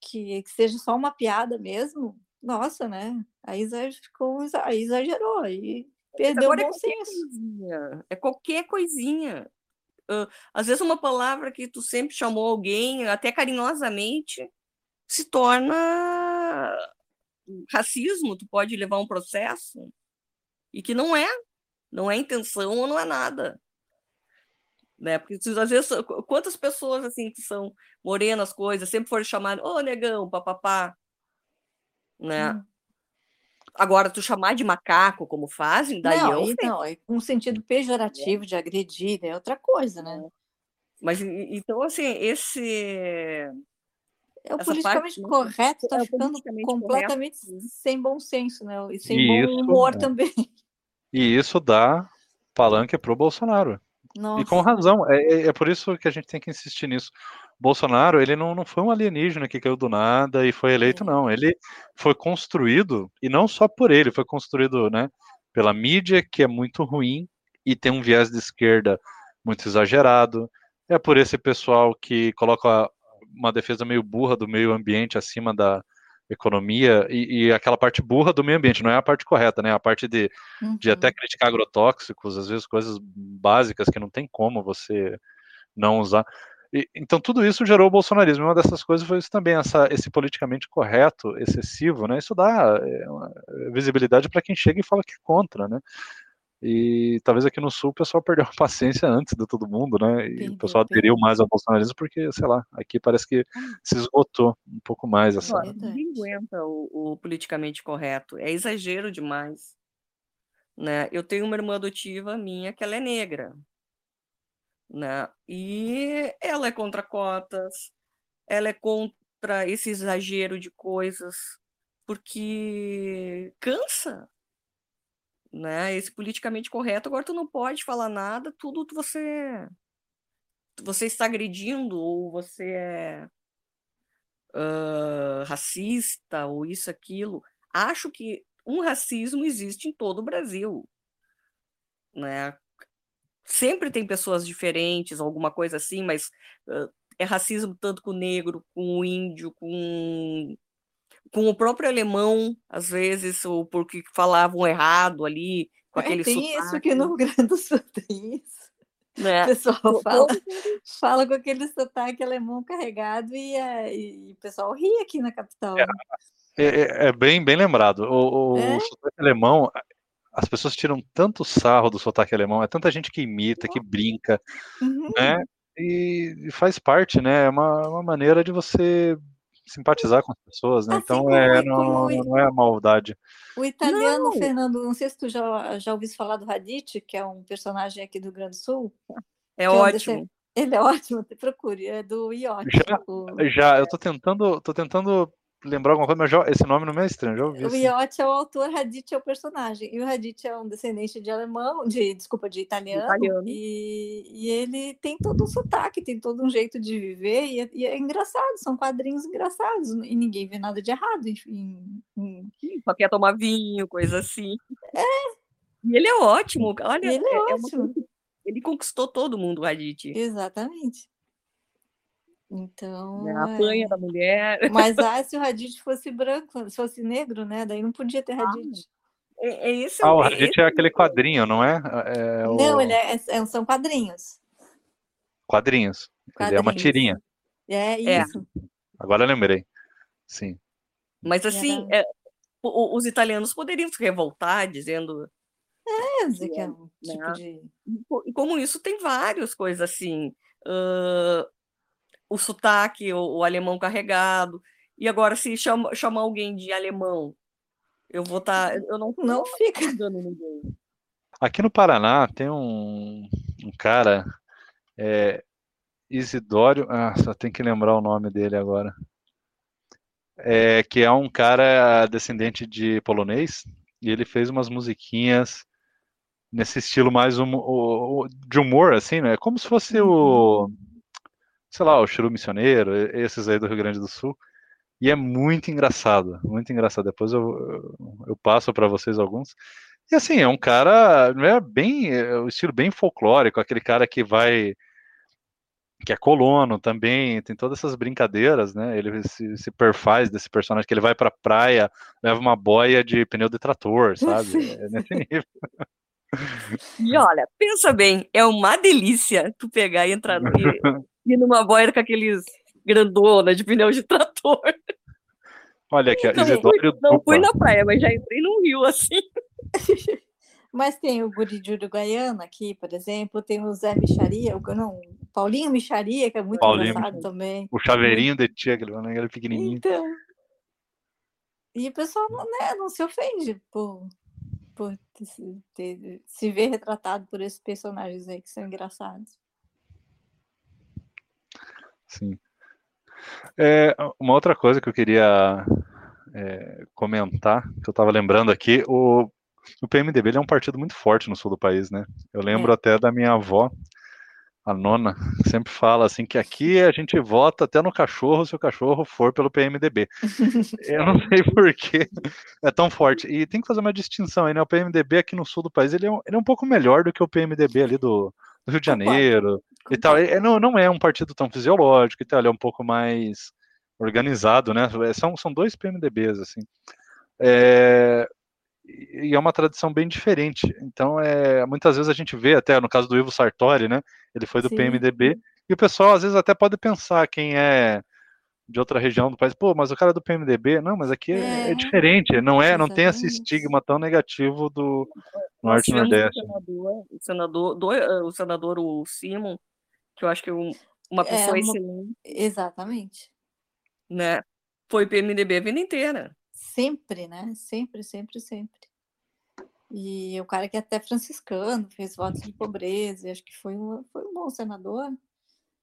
Speaker 2: que, que seja só uma piada mesmo, nossa, né? Aí ficou, aí exagerou, aí perdeu o
Speaker 3: Agora é
Speaker 2: bom
Speaker 3: qualquer
Speaker 2: senso.
Speaker 3: coisinha. É qualquer coisinha. Ah, às vezes uma palavra que tu sempre chamou alguém, até carinhosamente, se torna racismo. Tu pode levar um processo e que não é, não é intenção ou não é nada. Né? Porque às vezes, qu- quantas pessoas assim que são morenas, coisas, sempre foram chamadas, ô negão, papapá, né?
Speaker 2: Hum.
Speaker 3: Agora, tu chamar de macaco, como fazem, daí
Speaker 2: Não,
Speaker 3: é ofensa.
Speaker 2: não, é um sentido pejorativo de agredir, é outra coisa, né?
Speaker 3: Mas e- então, assim, esse.
Speaker 2: É o
Speaker 3: Essa
Speaker 2: politicamente
Speaker 3: parte, né,
Speaker 2: correto, tá
Speaker 3: é o
Speaker 2: ficando completamente
Speaker 3: correto,
Speaker 2: sem bom senso, né? E sem bom
Speaker 1: Isso,
Speaker 2: humor
Speaker 1: é.
Speaker 2: também.
Speaker 1: E isso dá palanque pro Bolsonaro. E com
Speaker 2: Nossa.
Speaker 1: razão. É, é- é por isso que a gente tem que insistir nisso. Bolsonaro, ele não, não foi um alienígena que caiu do nada e foi eleito, não. Ele foi construído, e não só por ele, foi construído né, pela mídia, que é muito ruim e tem um viés de esquerda muito exagerado. É por esse pessoal que coloca uma defesa meio burra do meio ambiente acima da economia e, e aquela parte burra do meio ambiente, não é a parte correta, né? A parte de de
Speaker 2: Uhum.
Speaker 1: até criticar agrotóxicos, às vezes coisas básicas que não tem como você não usar. E- então tudo isso gerou o bolsonarismo. Uma dessas coisas foi isso também, essa, esse politicamente correto, excessivo, né? Isso dá uma visibilidade para quem chega e fala que é contra, né? E talvez aqui no sul o pessoal perdeu a paciência antes de todo mundo, né? E
Speaker 2: Perdeu,
Speaker 1: o pessoal aderiu
Speaker 2: perdeu.
Speaker 1: mais ao bolsonarismo porque, sei lá, aqui parece que se esgotou um pouco mais essa.
Speaker 3: Agora, ninguém aguenta o, o politicamente correto. É exagero demais. Né? Eu tenho uma irmã adotiva minha que ela é negra. Né? E ela é contra cotas, ela é contra esse exagero de coisas, porque cansa. Né? Esse politicamente correto, agora tu não pode falar nada, tudo tu- você você está agredindo ou você é ah, racista ou isso, aquilo. Acho que um racismo existe em todo o Brasil, né? Sempre tem pessoas diferentes, alguma coisa assim, mas ah, é racismo tanto com o negro, com o índio, com, com o próprio alemão, às vezes, ou porque falavam errado ali, com
Speaker 2: É,
Speaker 3: aquele
Speaker 2: tem isso
Speaker 3: sotaque,
Speaker 2: aqui no Rio Grande do Sul, tem isso. O
Speaker 3: né?
Speaker 2: pessoal
Speaker 3: To-
Speaker 2: fala, fala com aquele sotaque alemão carregado e, é, e o pessoal ri aqui na capital.
Speaker 1: É,
Speaker 2: né?
Speaker 1: É, é- é bem, bem lembrado. O, o
Speaker 2: É?
Speaker 1: sotaque alemão, as pessoas tiram tanto sarro do sotaque alemão, é tanta gente que imita, que brinca,
Speaker 2: Uhum.
Speaker 1: né? E, e faz parte, né? É uma, uma maneira de você simpatizar com as pessoas, né?
Speaker 2: Assim
Speaker 1: Então é, não, não é a maldade.
Speaker 2: o italiano,
Speaker 3: Não.
Speaker 2: Fernando, não sei se tu já, já ouviu falar do Radit, que é um personagem aqui do Rio Grande do Sul.
Speaker 3: É
Speaker 2: um
Speaker 3: ótimo.
Speaker 2: desse- Ele é ótimo, te procure, é do Iote.
Speaker 1: Já-
Speaker 2: O,
Speaker 1: Já, eu tô tentando, tô tentando lembrar alguma coisa, mas já- esse nome não me é estranho, já ouvi.
Speaker 2: o
Speaker 1: sim.
Speaker 2: Iote é o autor, Radit é o personagem. E o Radit é um descendente de alemão, de, desculpa, de italiano.
Speaker 3: Italiano.
Speaker 2: E, e ele tem todo um sotaque, tem todo um jeito de viver, e é, e é engraçado, são quadrinhos engraçados, e ninguém vê nada de errado em-
Speaker 3: Só quer tomar vinho, coisa assim. E ele é ótimo. Olha,
Speaker 2: E ele é
Speaker 3: é- é uma
Speaker 2: ótimo.
Speaker 3: que- ele conquistou todo mundo, o Radit.
Speaker 2: Exatamente. Então.
Speaker 3: Né? Apanha
Speaker 2: é.
Speaker 3: da mulher.
Speaker 2: Mas ah, se o Radit fosse branco, se fosse negro, né? Daí não podia ter Radit.
Speaker 3: É, é esse,
Speaker 1: Ah, o
Speaker 3: é esse
Speaker 1: é aquele quadrinho, não é? É o
Speaker 2: Não, ele é, é- são quadrinhos.
Speaker 1: quadrinhos. Ele é uma
Speaker 2: Quadrinhos.
Speaker 1: tirinha.
Speaker 2: É
Speaker 3: É.
Speaker 2: isso.
Speaker 1: Agora eu lembrei. Sim.
Speaker 3: Mas assim, é, os italianos poderiam se revoltar dizendo.
Speaker 2: É, dizer que é um
Speaker 3: Né?
Speaker 2: tipo de.
Speaker 3: E como isso tem várias coisas assim. ãh, o sotaque, o, o alemão carregado. E agora, se chama, chamar alguém de alemão, eu vou estar. eu não
Speaker 2: Não fica.
Speaker 3: ajudando ninguém.
Speaker 1: Aqui no Paraná tem um, um cara, é, Isidório, ah, só tem que lembrar o nome dele agora. é, que é um cara descendente de polonês, e ele fez umas musiquinhas nesse estilo mais um, o, o, de humor, assim, né? Como se fosse o, sei lá, o Chiru Missioneiro, esses aí do Rio Grande do Sul. E é muito engraçado, muito engraçado. Depois eu, eu passo para vocês alguns. E assim, é um cara, é bem, é o estilo bem folclórico, aquele cara que vai que é colono também, tem todas essas brincadeiras, né? Ele se, se perfaz desse personagem que ele vai pra praia, leva uma boia de pneu de trator, sabe? É nesse nível.
Speaker 3: E olha, pensa bem, é uma delícia tu pegar e entrar e, numa boia com aqueles grandona de pneu de trator.
Speaker 1: Olha aqui,
Speaker 3: Isidório fui, não fui na praia, mas já entrei num rio assim.
Speaker 2: Mas tem o guri de Uruguaiana aqui, por exemplo, tem o Zé Micharia, o, não, o Paulinho Micharia, que é muito Paulinho, engraçado também.
Speaker 1: O chaveirinho de tia, aquele, aquele pequenininho. Então,
Speaker 2: e o pessoal não, né, não se ofende por, por ter, ter, se ver retratado por esses personagens aí que são engraçados.
Speaker 1: Sim. É, uma outra coisa que eu queria é, comentar, que eu estava lembrando aqui, o, o PMDB é um partido muito forte no sul do país, né? Eu lembro é. até da minha avó, a nona, sempre fala assim que aqui a gente vota até no cachorro se o cachorro for pelo PMDB. Eu não sei por que é tão forte. E tem que fazer uma distinção aí, né? O PMDB aqui no sul do país, ele é um, ele é um pouco melhor do que o PMDB ali do, do Rio de Janeiro e tal. Ele, não, não é um partido tão fisiológico e tal, ele é um pouco mais organizado, né? São, são dois PMDBs, assim. É, e é uma tradição bem diferente. Então, é, muitas vezes a gente vê, até no caso do Ivo Sartori, né? Ele foi do Sim. PMDB, e o pessoal às vezes até pode pensar quem é de outra região do país, pô, mas o cara é do PMDB, não, mas aqui é, é, é diferente, não é, não tem esse estigma tão negativo do Norte e Nordeste.
Speaker 3: O senador, o senador, do, eh, o senador o Simon, que eu acho que é uma pessoa é excelente.
Speaker 2: Exatamente.
Speaker 3: Né? Foi PMDB a vida inteira.
Speaker 2: Sempre, né? Sempre, sempre, sempre. E o cara que é até franciscano, fez votos de pobreza, acho que foi um, foi um bom senador.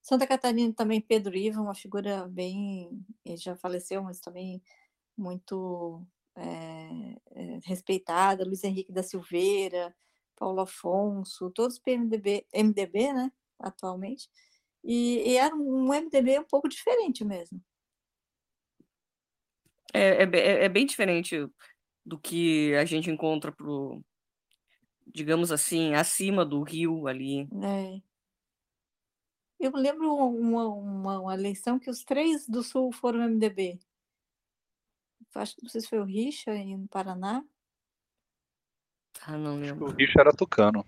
Speaker 2: Santa Catarina também, Pedro Iva, uma figura bem. Ele já faleceu, mas também muito é, é, respeitada. Luiz Henrique da Silveira, Paulo Afonso, todos PMDB, MDB, né, atualmente. E, e era um MDB um pouco diferente mesmo.
Speaker 3: É, é, é, bem diferente do que a gente encontra pro, digamos assim, acima do rio ali.
Speaker 2: É. Eu lembro uma, uma, uma, eleição que os três do Sul foram MDB. Acho que não sei se foi o Richa no Paraná.
Speaker 3: Ah, não lembro.
Speaker 1: O Richa era tucano.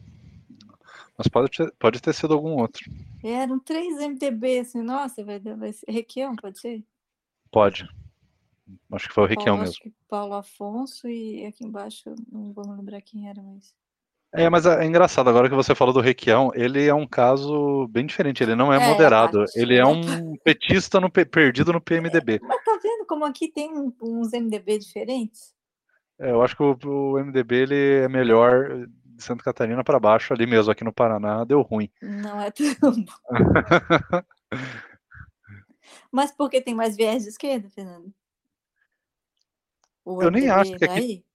Speaker 1: Mas pode ter, pode ter sido algum outro.
Speaker 2: Eram três MDB, assim, nossa, vai, vai ser Requião, pode ser?
Speaker 1: Pode. Acho que foi o Requião mesmo. Acho que
Speaker 2: Paulo Afonso e aqui embaixo, não vou lembrar quem era, mas.
Speaker 1: É, mas é engraçado, agora que você falou do Requião, ele é um caso bem diferente, ele não é, é moderado, ele é um petista no, perdido no PMDB.
Speaker 2: Mas tá vendo como aqui tem uns MDB diferentes?
Speaker 1: É, eu acho que o, o, MDB ele é melhor de Santa Catarina para baixo, ali mesmo, aqui no Paraná, deu ruim.
Speaker 2: Não é tão bom. mas porque tem mais viés de esquerda, Fernando?
Speaker 1: O eu nem acho que aqui...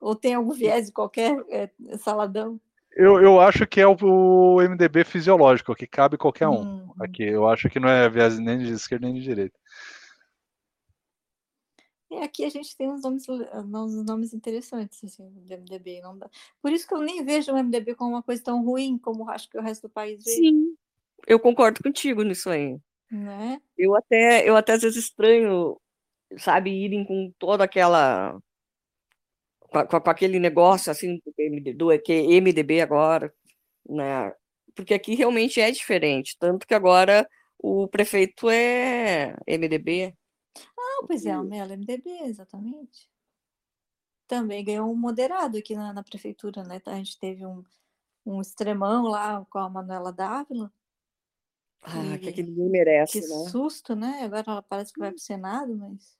Speaker 2: Ou tem algum viés de qualquer é, saladão?
Speaker 1: Eu, eu acho que é o, o, MDB fisiológico, que cabe qualquer um. Hum. Aqui, eu acho que não é viés nem de esquerda nem de direita.
Speaker 2: E aqui a gente tem uns nomes, uns nomes interessantes, assim, do MDB. Não dá. Por isso que eu nem vejo o MDB como uma coisa tão ruim como acho que o resto do país vê.
Speaker 3: Sim, eu concordo contigo nisso aí.
Speaker 2: Né?
Speaker 3: Eu até, eu até às vezes estranho, sabe, irem com toda aquela com, com, aquele negócio assim do, que MDB agora, né? Porque aqui realmente é diferente, tanto que agora o prefeito é MDB.
Speaker 2: Ah, pois é, o Melo é MDB, exatamente. Também ganhou um moderado aqui na, na prefeitura, né? A gente teve um, um extremão lá com a Manuela Dávila.
Speaker 3: Ah, que, que ninguém merece,
Speaker 2: que
Speaker 3: né?
Speaker 2: susto, né? Agora ela parece que vai para o Senado, mas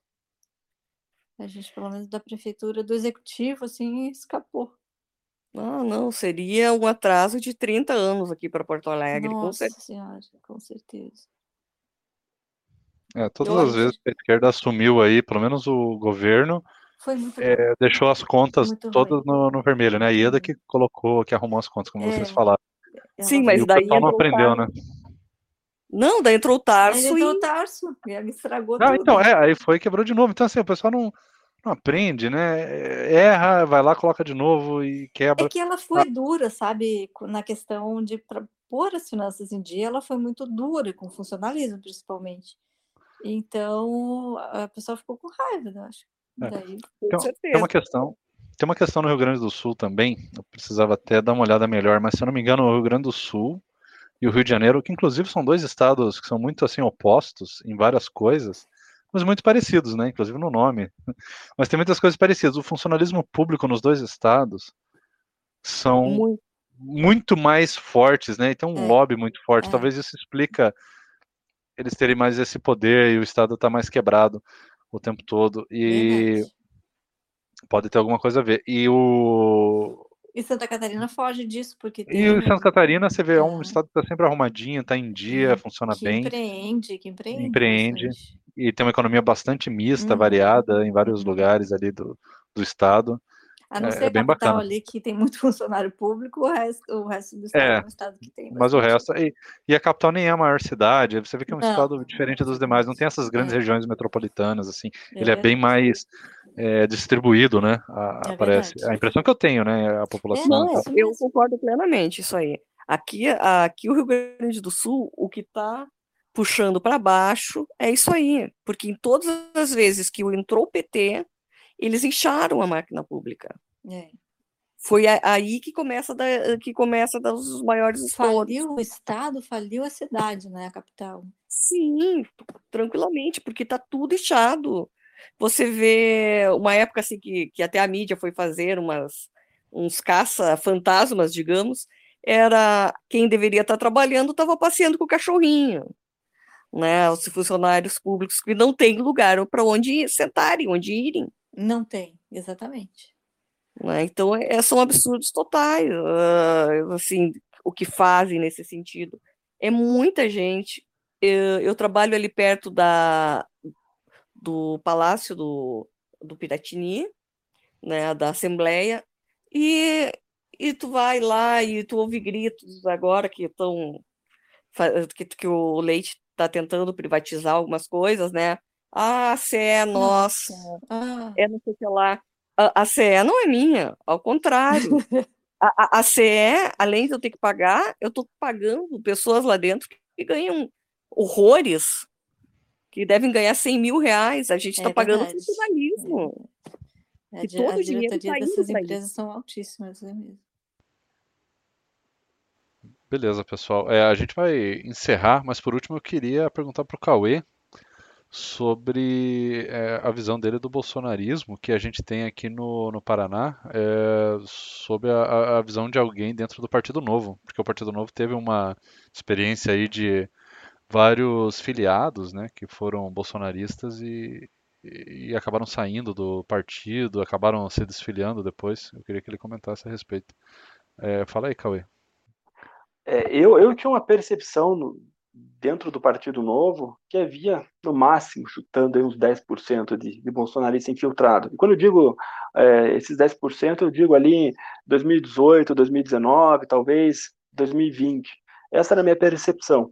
Speaker 2: a gente, pelo menos da prefeitura, do executivo, assim, escapou.
Speaker 3: Não, não, seria um atraso de 30 anos aqui para Porto Alegre,
Speaker 2: Nossa
Speaker 3: com certeza.
Speaker 2: Senhora, com certeza.
Speaker 1: É, todas as vezes que a esquerda assumiu aí, pelo menos o governo, é, deixou as contas muito todas no, no, vermelho, né? A Ieda que colocou, que arrumou as contas, como é. vocês falaram.
Speaker 3: Sim, mas daí.
Speaker 1: O não aprendeu, né?
Speaker 3: Não, daí entrou o Tarso. Aí
Speaker 2: entrou o Tarso, e ele estragou
Speaker 1: ah,
Speaker 2: tudo.
Speaker 1: Então, é, aí foi quebrou de novo. Então, assim, o pessoal não, não aprende, né? Erra, vai lá, coloca de novo e quebra.
Speaker 2: É que ela foi ah. dura, sabe, na questão de pôr as finanças em dia, ela foi muito dura, com funcionalismo principalmente. Então, a pessoa ficou com raiva, eu acho. É. Daí,
Speaker 1: então, tem uma questão. Tem uma questão no Rio Grande do Sul também, eu precisava até dar uma olhada melhor, mas se eu não me engano, o Rio Grande do Sul e o Rio de Janeiro, que inclusive são dois estados que são muito assim opostos em várias coisas, mas muito parecidos, né? Inclusive no nome. Mas tem muitas coisas parecidas. O funcionalismo público nos dois estados são muito, muito mais fortes, né? E tem um é. lobby muito forte. É. Talvez isso explica eles terem mais esse poder e o estado está mais quebrado o tempo todo. E pode ter alguma coisa a ver. E o
Speaker 2: e Santa Catarina foge disso, porque
Speaker 1: tem... E Santa Catarina, você vê, é um estado que está sempre arrumadinho, está em dia, é, funciona
Speaker 2: que
Speaker 1: bem.
Speaker 2: Empreende, que empreende.
Speaker 1: Empreende. Bastante. E tem uma economia bastante mista, uhum. variada, em vários uhum. lugares ali do, do estado.
Speaker 2: A não é, ser é bem bacana. ali que tem muito funcionário público, o resto, o resto do estado é, é um estado que tem.
Speaker 1: Mas o resto. E, e, a capital nem é a maior cidade, você vê que é um não. estado diferente dos demais, não tem essas grandes é. regiões metropolitanas, assim. É ele é bem mais é, distribuído, né? A, é parece. A impressão que eu tenho, né? A população. É,
Speaker 3: não, eu concordo plenamente isso aí. Aqui, aqui o Rio Grande do Sul, o que está puxando para baixo é isso aí, porque em todas as vezes que entrou o PT, eles incharam a máquina pública. É. Foi aí que começa da, que começa dos maiores esforços.
Speaker 2: Faliu o estado, faliu a cidade, né, a capital.
Speaker 3: Sim, tranquilamente, porque está tudo inchado. Você vê uma época assim que, que até a mídia foi fazer umas, uns caça-fantasmas, digamos, era quem deveria estar trabalhando estava passeando com o cachorrinho. Né, os funcionários públicos que não têm lugar para onde sentarem, onde irem.
Speaker 2: Não tem, exatamente.
Speaker 3: Né? Então, é, são absurdos totais, uh, assim, o que fazem nesse sentido. É muita gente. Eu, eu trabalho ali perto da, do Palácio do, do Piratini, né, da Assembleia, e, e tu vai lá e tu ouve gritos agora que estão que, que o Leite está tentando privatizar algumas coisas, né? Ah, CE é nossa, ah. é não sei o que lá. A, a CE não é minha, ao contrário. a, a, a CE, além de eu ter que pagar, eu estou pagando pessoas lá dentro que ganham horrores que devem ganhar 100 mil reais. A gente está é pagando funcionalismo.
Speaker 2: É. A, todo a diretoria tá dessas empresas são altíssimas, é mesmo.
Speaker 1: Beleza, pessoal. É, a gente vai encerrar, mas por último eu queria perguntar para o Cauê sobre é, a visão dele do bolsonarismo que a gente tem aqui no, no Paraná, é, sobre a, a, visão de alguém dentro do Partido Novo, porque o Partido Novo teve uma experiência aí de vários filiados, né, que foram bolsonaristas e, e, acabaram saindo do partido, acabaram se desfiliando depois. Eu queria que ele comentasse a respeito. É, fala aí, Cauê.
Speaker 4: É, eu, eu tinha uma percepção no, dentro do Partido Novo que havia, no máximo, chutando aí uns 10% de, de bolsonaristas infiltrados. E quando eu digo é, esses 10%, eu digo ali 2018, 2019, talvez 2020. Essa era a minha percepção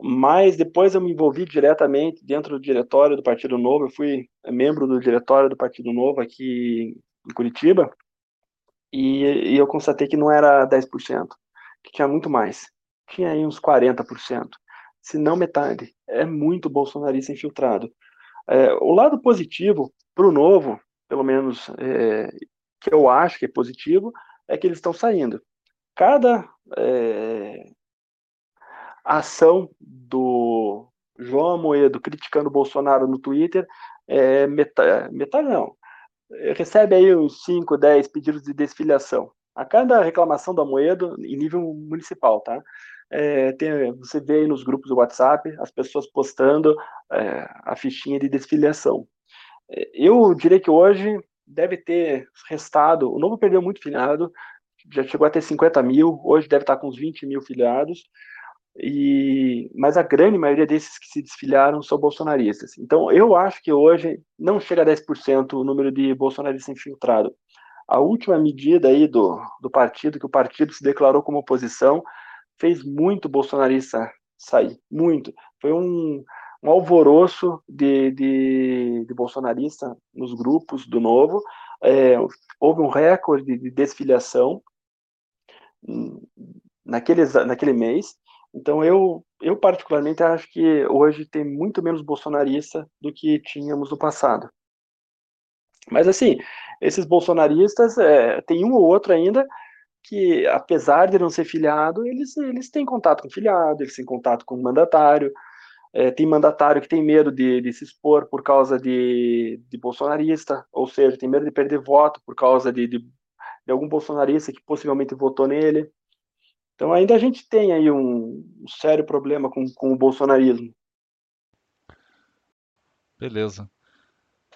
Speaker 4: mas depois eu me envolvi diretamente dentro do diretório do Partido Novo, eu fui membro do diretório do Partido Novo aqui em Curitiba, e, e eu constatei que não era 10%, que tinha muito mais, tinha aí uns 40%, se não metade, é muito bolsonarista infiltrado. É, o lado positivo para o Novo, pelo menos é, que eu acho que é positivo, é que eles estão saindo. Cada é, ação do João Amoedo criticando o Bolsonaro no Twitter é metade, metade não, recebe aí uns 5, 10 pedidos de desfiliação. A cada reclamação do Amoedo, em nível municipal, tá? É, tem, você vê aí nos grupos do WhatsApp as pessoas postando é, a fichinha de desfiliação. É, eu diria que hoje deve ter restado, o Novo perdeu muito filiado, já chegou a ter 50 mil, hoje deve estar com uns 20 mil filiados, e, mas a grande maioria desses que se desfiliaram são bolsonaristas. Então, eu acho que hoje não chega a 10% o número de bolsonaristas infiltrados. A última medida aí do, do partido, que o partido se declarou como oposição, fez muito bolsonarista sair, muito. Foi um, um alvoroço de, de, de bolsonarista nos grupos do Novo, é, houve um recorde de desfiliação naquele, naquele mês, então eu, eu particularmente acho que hoje tem muito menos bolsonarista do que tínhamos no passado. Mas assim, esses bolsonaristas, é, tem um ou outro ainda que, apesar de não ser filiado, eles, eles têm contato com filiado, eles têm contato com o mandatário, é, tem mandatário que tem medo de, de se expor por causa de, de, bolsonarista, ou seja, tem medo de perder voto por causa de, de, algum bolsonarista que possivelmente votou nele. Então ainda a gente tem aí um, um sério problema com, com o bolsonarismo.
Speaker 1: Beleza.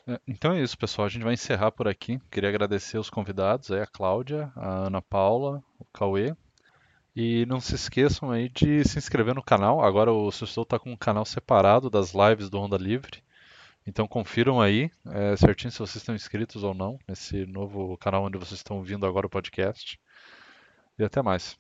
Speaker 1: É, então é isso, pessoal. A gente vai encerrar por aqui. Queria agradecer os convidados, aí, a Cláudia, a Ana Paula, o Cauê. E não se esqueçam aí de se inscrever no canal. Agora o Sextou está com um canal separado das lives do Onda Livre. Então confiram aí é, certinho se vocês estão inscritos ou não nesse novo canal onde vocês estão ouvindo agora o podcast. E até mais.